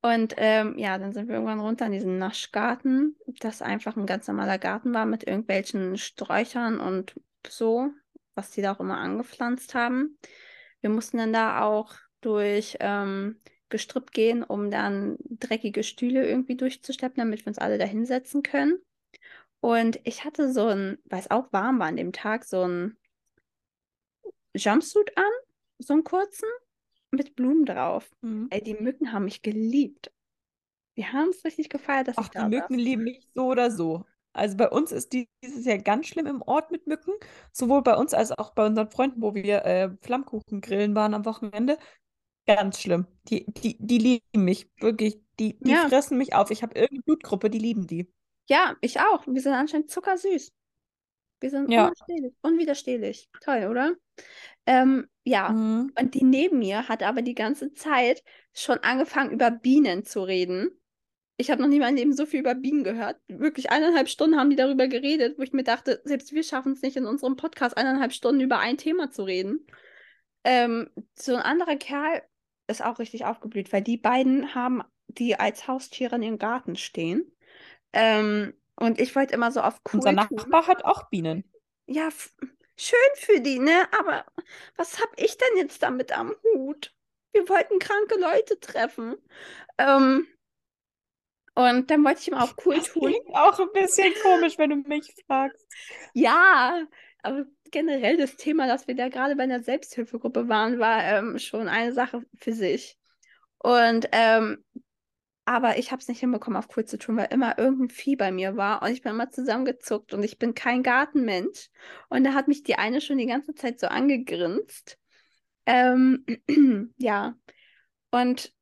Und ähm, ja, dann sind wir irgendwann runter in diesen Naschgarten, das einfach ein ganz normaler Garten war mit irgendwelchen Sträuchern und so, was die da auch immer angepflanzt haben. Wir mussten dann da auch durch ähm, Gestrüpp gehen, um dann dreckige Stühle irgendwie durchzusteppen, damit wir uns alle da hinsetzen können. Und ich hatte so ein, weil es auch warm war an dem Tag, so ein Jumpsuit an, so einen kurzen mit Blumen drauf. Mhm. Ey, die Mücken haben mich geliebt. Die haben es richtig gefeiert, dass Ach, ich da die Mücken lieben mich so oder so. Also bei uns ist dieses Jahr ganz schlimm im Ort mit Mücken, sowohl bei uns als auch bei unseren Freunden, wo wir äh, Flammkuchen grillen waren am Wochenende. Ganz schlimm. Die, die, die lieben mich, wirklich. Die, die ja. fressen mich auf. Ich habe irgendeine Blutgruppe, die lieben die. Ja, ich auch. Wir sind anscheinend zuckersüß. Wir sind ja. unwiderstehlich. unwiderstehlich. Toll, oder? Ähm, ja, mhm. und die neben mir hat aber die ganze Zeit schon angefangen, über Bienen zu reden. Ich habe noch nie mein Leben so viel über Bienen gehört. Wirklich eineinhalb Stunden haben die darüber geredet, wo ich mir dachte, selbst wir schaffen es nicht in unserem Podcast eineinhalb Stunden über ein Thema zu reden. Ähm, so ein anderer Kerl ist auch richtig aufgeblüht, weil die beiden haben die als Haustiere in ihrem Garten stehen. Ähm, und ich wollte immer so auf cool Unser Nachbar tun. hat auch Bienen. Ja, schön für die, ne? Aber was hab ich denn jetzt damit am Hut? Wir wollten kranke Leute treffen. Ähm, und dann wollte ich ihm auch cool das tun. Klingt auch ein bisschen komisch, wenn du mich fragst. Ja, aber generell das Thema, dass wir da gerade bei einer Selbsthilfegruppe waren, war ähm, schon eine Sache für sich. Und ähm, aber ich habe es nicht hinbekommen, auf cool zu tun, weil immer irgendein Vieh bei mir war und ich bin immer zusammengezuckt und ich bin kein Gartenmensch. Und da hat mich die eine schon die ganze Zeit so angegrinst. Ähm, ja. Und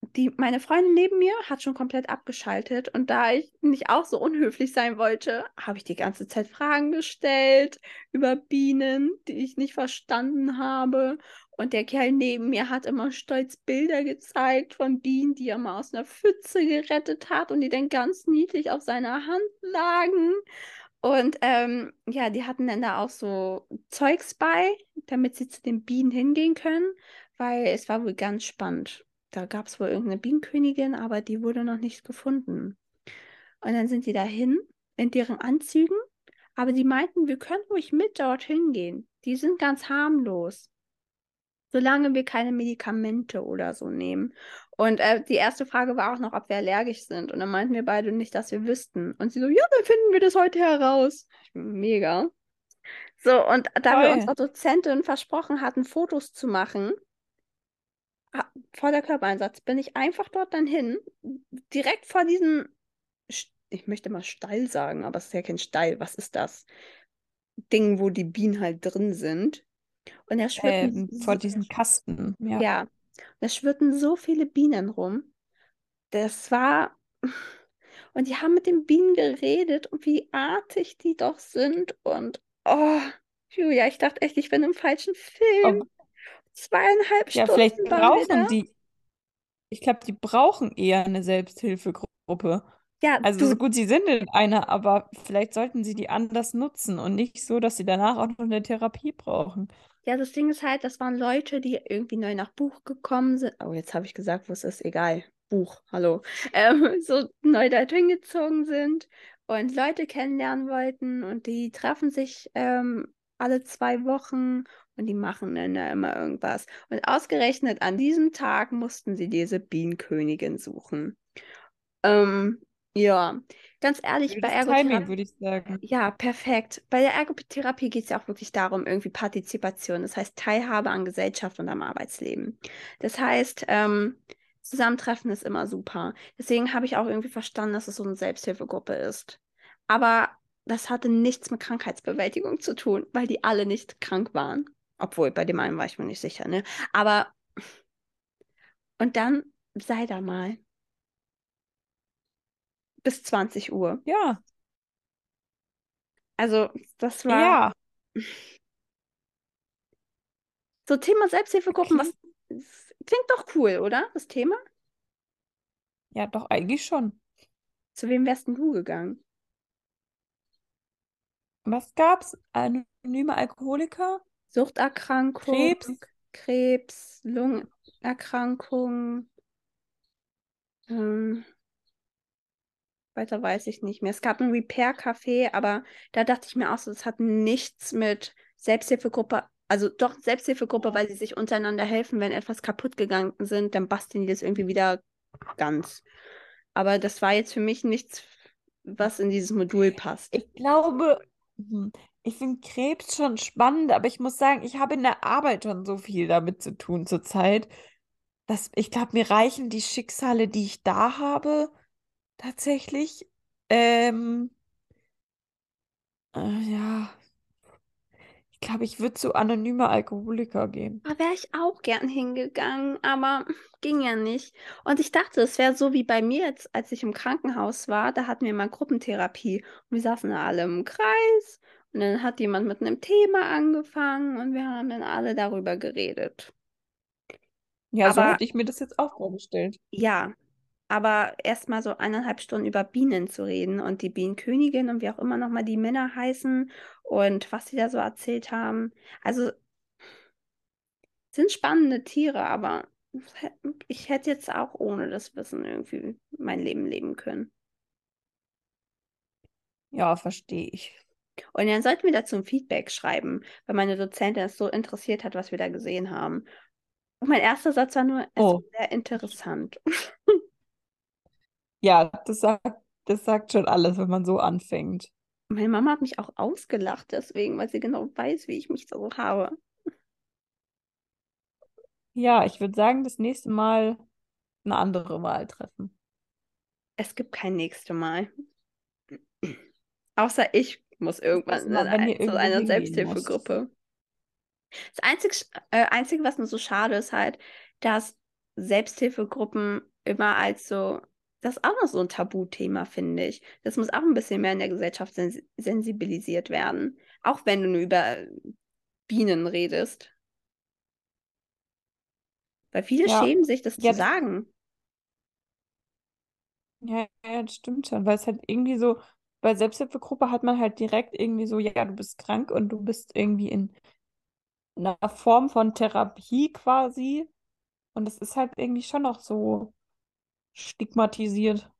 die, meine Freundin neben mir hat schon komplett abgeschaltet und da ich nicht auch so unhöflich sein wollte, habe ich die ganze Zeit Fragen gestellt über Bienen, die ich nicht verstanden habe. Und der Kerl neben mir hat immer stolz Bilder gezeigt von Bienen, die er mal aus einer Pfütze gerettet hat und die dann ganz niedlich auf seiner Hand lagen. Und ähm, ja, die hatten dann da auch so Zeugs bei, damit sie zu den Bienen hingehen können, weil es war wohl ganz spannend. Da gab es wohl irgendeine Bienenkönigin, aber die wurde noch nicht gefunden. Und dann sind die dahin in deren Anzügen, aber die meinten, wir können ruhig mit dorthin gehen. Die sind ganz harmlos solange wir keine Medikamente oder so nehmen. Und äh, die erste Frage war auch noch, ob wir allergisch sind. Und dann meinten wir beide nicht, dass wir wüssten. Und sie so, ja, dann finden wir das heute heraus. Mega. So, und da Toll. wir unserer Dozentin versprochen hatten, Fotos zu machen, vor der Körpereinsatz, bin ich einfach dort dann hin, direkt vor diesem, ich möchte mal Stall sagen, aber es ist ja kein Stall, was ist das? Ding, wo die Bienen halt drin sind. Und da schwirrten ähm, vor diesen Kasten. Ja. ja. Da schwirrten so viele Bienen rum. Das war. Und die haben mit den Bienen geredet und wie artig die doch sind. Und oh, Julia, ich dachte echt, ich bin im falschen Film. Zweieinhalb ja, Stunden. Ja, vielleicht brauchen die. Ich glaube, die brauchen eher eine Selbsthilfegruppe. Ja, also du, so gut sie sind in einer, aber vielleicht sollten sie die anders nutzen und nicht so, dass sie danach auch noch eine Therapie brauchen. Ja, das Ding ist halt, das waren Leute, die irgendwie neu nach Buch gekommen sind. Oh, jetzt habe ich gesagt, was ist egal. Buch, hallo. Ähm, so neu da hingezogen sind und Leute kennenlernen wollten und die treffen sich ähm, alle zwei Wochen und die machen dann ja immer irgendwas. Und ausgerechnet an diesem Tag mussten sie diese Bienenkönigin suchen. Ähm, ja, ganz ehrlich, bei Ergotherapie. würde ich sagen. Ja, perfekt. Bei der Ergotherapie geht es ja auch wirklich darum, irgendwie Partizipation, das heißt Teilhabe an Gesellschaft und am Arbeitsleben. Das heißt, ähm, Zusammentreffen ist immer super. Deswegen habe ich auch irgendwie verstanden, dass es so eine Selbsthilfegruppe ist. Aber das hatte nichts mit Krankheitsbewältigung zu tun, weil die alle nicht krank waren. Obwohl, bei dem einen war ich mir nicht sicher, ne? Aber und dann sei da mal bis 20 Uhr. Ja. Also, das war. Ja. So, Thema Selbsthilfegruppen, was klingt doch cool, oder? Das Thema? Ja, doch, eigentlich schon. Zu wem wärst denn du gegangen? Was gab's? Anonyme Alkoholiker? Suchterkrankung, Krebs, Krebs, Lungenerkrankung, ähm, weiter weiß ich nicht mehr. Es gab ein Repair-Café, aber da dachte ich mir auch so, das hat nichts mit Selbsthilfegruppe, also doch Selbsthilfegruppe, weil sie sich untereinander helfen, wenn etwas kaputt gegangen sind, dann basteln die das irgendwie wieder ganz. Aber das war jetzt für mich nichts, was in dieses Modul passt. Ich glaube, hm, ich finde Krebs schon spannend, aber ich muss sagen, ich habe in der Arbeit schon so viel damit zu tun zurzeit, dass ich glaube, mir reichen die Schicksale, die ich da habe, tatsächlich. Ähm, äh, ja, ich glaube, ich würde zu anonymer Alkoholiker gehen. Da wäre ich auch gern hingegangen, aber ging ja nicht. Und ich dachte, es wäre so wie bei mir jetzt, als ich im Krankenhaus war. Da hatten wir mal Gruppentherapie und wir saßen da alle im Kreis und dann hat jemand mit einem Thema angefangen und wir haben dann alle darüber geredet. Ja, so hätte ich mir das jetzt auch vorgestellt. Ja, aber erstmal so eineinhalb Stunden über Bienen zu reden und die Bienenkönigin und wie auch immer nochmal die Männer heißen und was sie da so erzählt haben. Also sind spannende Tiere, aber ich hätte jetzt auch ohne das Wissen irgendwie mein Leben leben können. Ja, verstehe ich. Und dann sollten wir dazu ein Feedback schreiben, weil meine Dozentin es so interessiert hat, was wir da gesehen haben. Und mein erster Satz war nur, es oh. ist sehr interessant. Ja, das sagt, das sagt schon alles, wenn man so anfängt. Meine Mama hat mich auch ausgelacht deswegen, weil sie genau weiß, wie ich mich so habe. Ja, ich würde sagen, das nächste Mal eine andere Wahl treffen. Es gibt kein nächste Mal. Außer ich muss irgendwann in zu einer Selbsthilfegruppe. Das Einzige, äh, Einzige, was mir so schade ist, halt, dass Selbsthilfegruppen immer als so, das ist auch noch so ein Tabuthema, finde ich. Das muss auch ein bisschen mehr in der Gesellschaft sens sensibilisiert werden. Auch wenn du nur über Bienen redest. Weil viele Ja. schämen sich, das Ja, zu sagen. Ja, ja, das stimmt schon, weil es halt irgendwie so, bei Selbsthilfegruppe hat man halt direkt irgendwie so, ja, du bist krank und du bist irgendwie in einer Form von Therapie quasi. Und das ist halt irgendwie schon noch so stigmatisiert.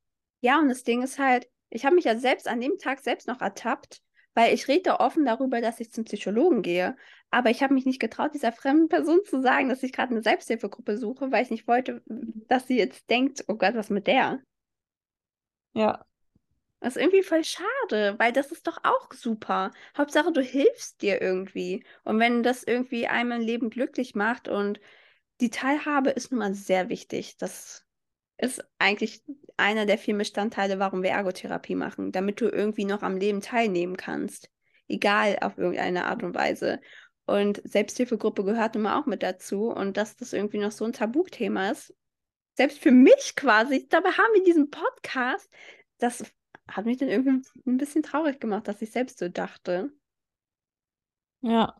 Ja, und das Ding ist halt, ich habe mich ja selbst an dem Tag selbst noch ertappt, weil ich rede offen darüber, dass ich zum Psychologen gehe. Aber ich habe mich nicht getraut, dieser fremden Person zu sagen, dass ich gerade eine Selbsthilfegruppe suche, weil ich nicht wollte, dass sie jetzt denkt, oh Gott, was mit der? Ja, Das ist irgendwie voll schade, weil das ist doch auch super. Hauptsache, du hilfst dir irgendwie. Und wenn das irgendwie einem im Leben glücklich macht und die Teilhabe ist nun mal sehr wichtig. Das ist eigentlich einer der vier Bestandteile, warum wir Ergotherapie machen, damit du irgendwie noch am Leben teilnehmen kannst. Egal auf irgendeine Art und Weise. Und Selbsthilfegruppe gehört nun mal auch mit dazu. Und dass das irgendwie noch so ein Tabuthema ist, selbst für mich quasi, dabei haben wir diesen Podcast, das hat mich dann irgendwie ein bisschen traurig gemacht, dass ich selbst so dachte. ja.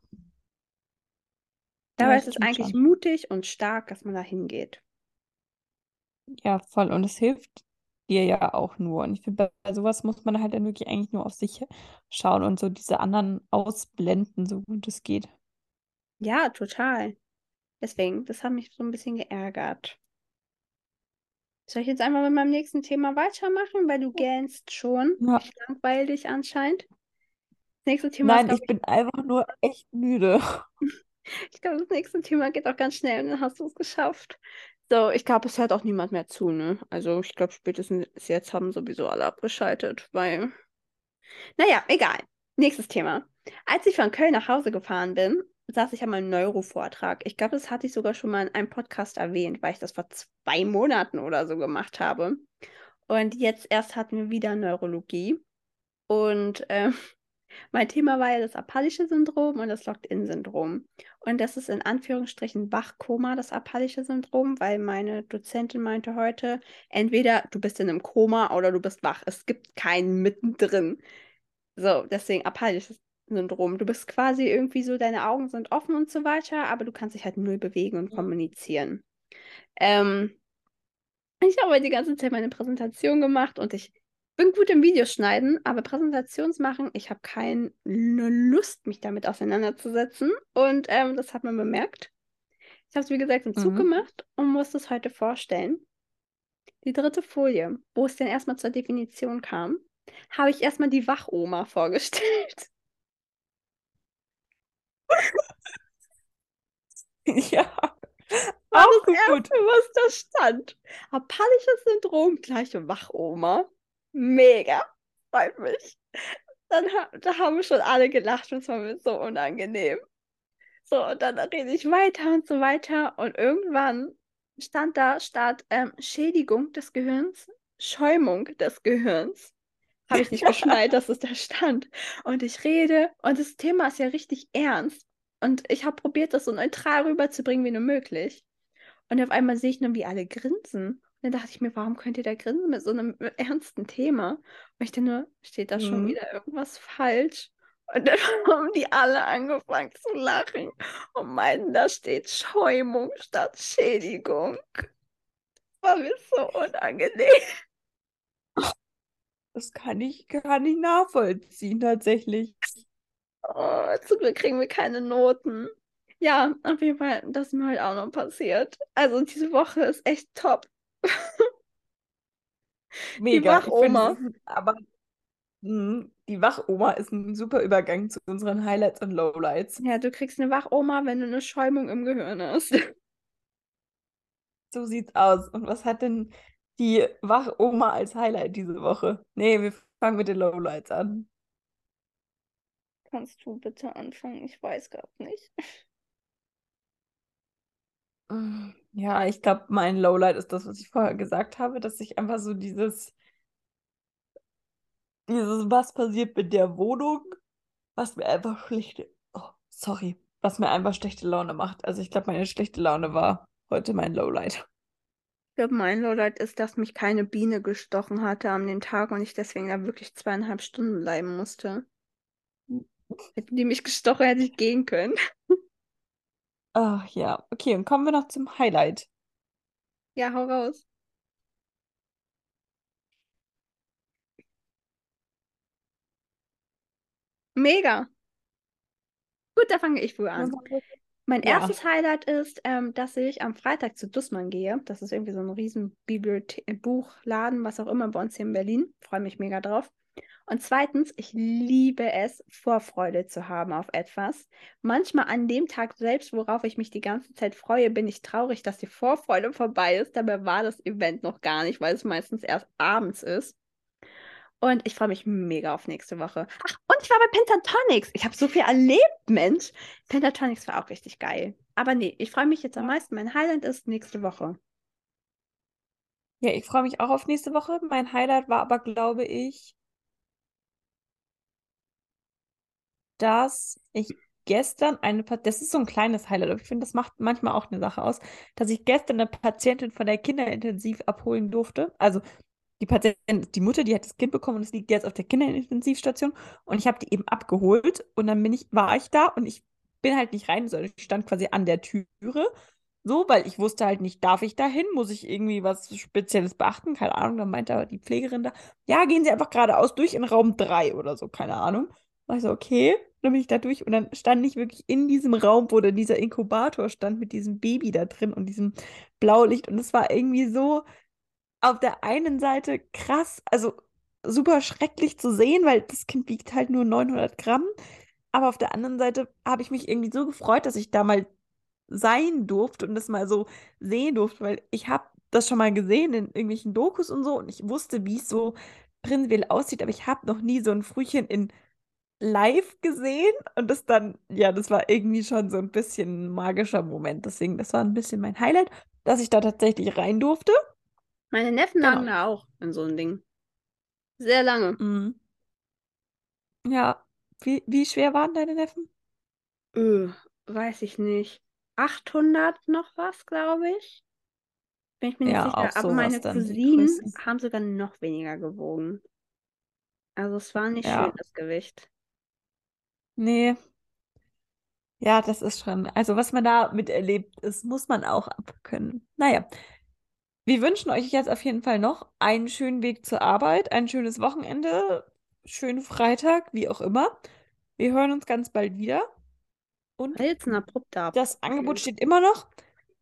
Dabei Ja, ist es eigentlich schon. mutig und stark, dass man da hingeht. Ja, voll. Und es hilft dir ja auch nur. Und ich finde, bei sowas muss man halt dann wirklich eigentlich nur auf sich schauen und so diese anderen ausblenden, so gut es geht. Ja, total. Deswegen, das hat mich so ein bisschen geärgert. Soll ich jetzt einmal mit meinem nächsten Thema weitermachen, weil du gähnst schon? Ja. Ich langweile dich anscheinend. Das nächste Thema ist, Nein, glaub ich bin einfach nur echt müde. Ich glaube, das nächste Thema geht auch ganz schnell und dann hast du es geschafft. So, ich glaube, es hört auch niemand mehr zu, ne? Also, ich glaube, spätestens jetzt haben sowieso alle abgeschaltet, weil. Naja, egal. Nächstes Thema. Als ich von Köln nach Hause gefahren bin, saß ich an meinem Neuro-Vortrag. Ich glaube, das hatte ich sogar schon mal in einem Podcast erwähnt, weil ich das vor zwei Monaten oder so gemacht habe. Und jetzt erst hatten wir wieder Neurologie. Und ähm, mein Thema war ja das apallische Syndrom und das Locked-In-Syndrom. Und das ist in Anführungsstrichen Wachkoma, das apallische Syndrom, weil meine Dozentin meinte heute, entweder du bist in einem Koma oder du bist wach. Es gibt keinen mittendrin. So, deswegen apallisches Syndrom. Du bist quasi irgendwie so, deine Augen sind offen und so weiter, aber du kannst dich halt null bewegen und Mhm. kommunizieren. Ähm, ich habe die ganze Zeit meine Präsentation gemacht und ich bin gut im Videoschneiden, aber Präsentations machen, ich habe keine Lust, mich damit auseinanderzusetzen. Und ähm, das hat man bemerkt. Ich habe es, wie gesagt, im Zug Mhm. gemacht und musste es heute vorstellen. Die dritte Folie, wo es dann erstmal zur Definition kam, habe ich erstmal die Wachoma vorgestellt. Ja, War auch das gut. Erste, was da stand. Apallisches Syndrom, gleiche Wachoma. Mega. Freut mich. Dann da haben schon alle gelacht, das war mir so unangenehm. So, und dann rede ich weiter und so weiter. Und irgendwann stand da statt ähm, Schädigung des Gehirns, Schäumung des Gehirns. Habe ich nicht geschnallt, dass es da stand. Und ich rede und das Thema ist ja richtig ernst. Und ich habe probiert, das so neutral rüberzubringen wie nur möglich. Und auf einmal sehe ich nur, wie alle grinsen. Und dann dachte ich mir, warum könnt ihr da grinsen mit so einem ernsten Thema? Und ich dachte nur, steht da schon Mhm. wieder irgendwas falsch? Und dann haben die alle angefangen zu lachen und meinten, da steht Schäumung statt Schädigung. Das war mir so unangenehm. Das kann ich gar nicht nachvollziehen, tatsächlich. Oh, zum Glück kriegen wir keine Noten. Ja, auf jeden Fall, das ist mir halt auch noch passiert. Also diese Woche ist echt top. Mega. Finde, Wachoma. aber mh, die Wachoma ist ein super Übergang zu unseren Highlights und Lowlights. Ja, du kriegst eine Wachoma, wenn du eine Schäumung im Gehirn hast. So sieht's aus. Und was hat denn die Wachoma als Highlight diese Woche? Nee, wir fangen mit den Lowlights an. Kannst du bitte anfangen? Ich weiß gerade nicht. Mm, Ja, ich glaube, mein Lowlight ist das, was ich vorher gesagt habe, dass ich einfach so dieses, dieses, was passiert mit der Wohnung, was mir einfach schlechte, oh, sorry, was mir einfach schlechte Laune macht. Also ich glaube, meine schlechte Laune war heute mein Lowlight. glaube, mein Lowlight ist, dass mich keine Biene gestochen hatte an dem Tag und ich deswegen da wirklich zweieinhalb Stunden bleiben musste. Hätten die mich gestochen, hätte ich gehen können. Ach ja, okay, und kommen wir noch zum Highlight. Ja, hau raus. Mega. Gut, da fange ich früh an. Mein Ja. erstes Highlight ist, ähm, dass ich am Freitag zu Dussmann gehe. Das ist irgendwie so ein riesen Bibliothe- Buchladen, was auch immer bei uns hier in Berlin. Freue mich mega drauf. Und zweitens, ich liebe es, Vorfreude zu haben auf etwas. Manchmal an dem Tag selbst, worauf ich mich die ganze Zeit freue, bin ich traurig, dass die Vorfreude vorbei ist. Dabei war das Event noch gar nicht, weil es meistens erst abends ist. Und ich freue mich mega auf nächste Woche. Ach, und ich war bei Pentatonics. Ich habe so viel erlebt, Mensch. Pentatonics war auch richtig geil. Aber nee, ich freue mich jetzt am meisten. Mein Highlight ist nächste Woche. Ja, ich freue mich auch auf nächste Woche. Mein Highlight war aber, glaube ich, dass ich gestern eine, das ist so ein kleines Highlight, aber ich finde, das macht manchmal auch eine Sache aus, dass ich gestern eine Patientin von der Kinderintensiv abholen durfte. Also die Patientin, die Mutter, die hat das Kind bekommen und es liegt jetzt auf der Kinderintensivstation und ich habe die eben abgeholt und dann bin ich, war ich da und ich bin halt nicht rein, sondern ich stand quasi an der Türe. So, weil ich wusste halt nicht, darf ich da hin? Muss ich irgendwie was Spezielles beachten? Keine Ahnung. Dann meinte aber die Pflegerin da, ja, gehen Sie einfach geradeaus durch in Raum 3 oder so, keine Ahnung. War ich so, okay. Dann bin ich da durch und dann stand ich wirklich in diesem Raum, wo dann dieser Inkubator stand mit diesem Baby da drin und diesem Blaulicht. Und es war irgendwie so auf der einen Seite krass, also super schrecklich zu sehen, weil das Kind wiegt halt nur 900 Gramm. Aber auf der anderen Seite habe ich mich irgendwie so gefreut, dass ich da mal sein durfte und das mal so sehen durfte, weil ich habe das schon mal gesehen in irgendwelchen Dokus und so und ich wusste, wie es so prinzipiell aussieht, aber ich habe noch nie so ein Frühchen in live gesehen und das dann, ja, das war irgendwie schon so ein bisschen ein magischer Moment. Deswegen, das war ein bisschen mein Highlight, dass ich da tatsächlich rein durfte. Meine Neffen Genau. lagen da auch in so ein Ding. Sehr lange. Mhm. Ja, wie, wie schwer waren deine Neffen? Öh, weiß ich nicht. 800 noch was, glaube ich. Bin ich mir nicht Ja, sicher. Aber meine Cousinen haben sogar noch weniger gewogen. Also es war nicht Ja. schön, das Gewicht. Nee. Ja, das ist schon. Also, was man da miterlebt ist, muss man auch abkönnen. Naja, wir wünschen euch jetzt auf jeden Fall noch einen schönen Weg zur Arbeit, ein schönes Wochenende, schönen Freitag, wie auch immer. Wir hören uns ganz bald wieder. Und abrupter Ab- das Angebot steht immer noch.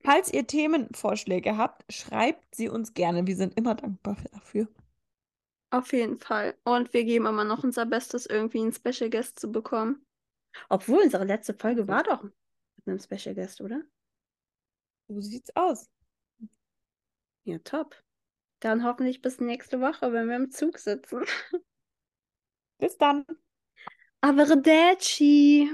Falls ihr Themenvorschläge habt, schreibt sie uns gerne. Wir sind immer dankbar dafür. Auf jeden Fall. Und wir geben immer noch unser Bestes, irgendwie einen Special Guest zu bekommen. Obwohl, unsere letzte Folge war doch mit einem Special Guest, oder? So sieht's aus. Ja, top. Dann hoffentlich bis nächste Woche, wenn wir im Zug sitzen. Bis dann. Arrivederci.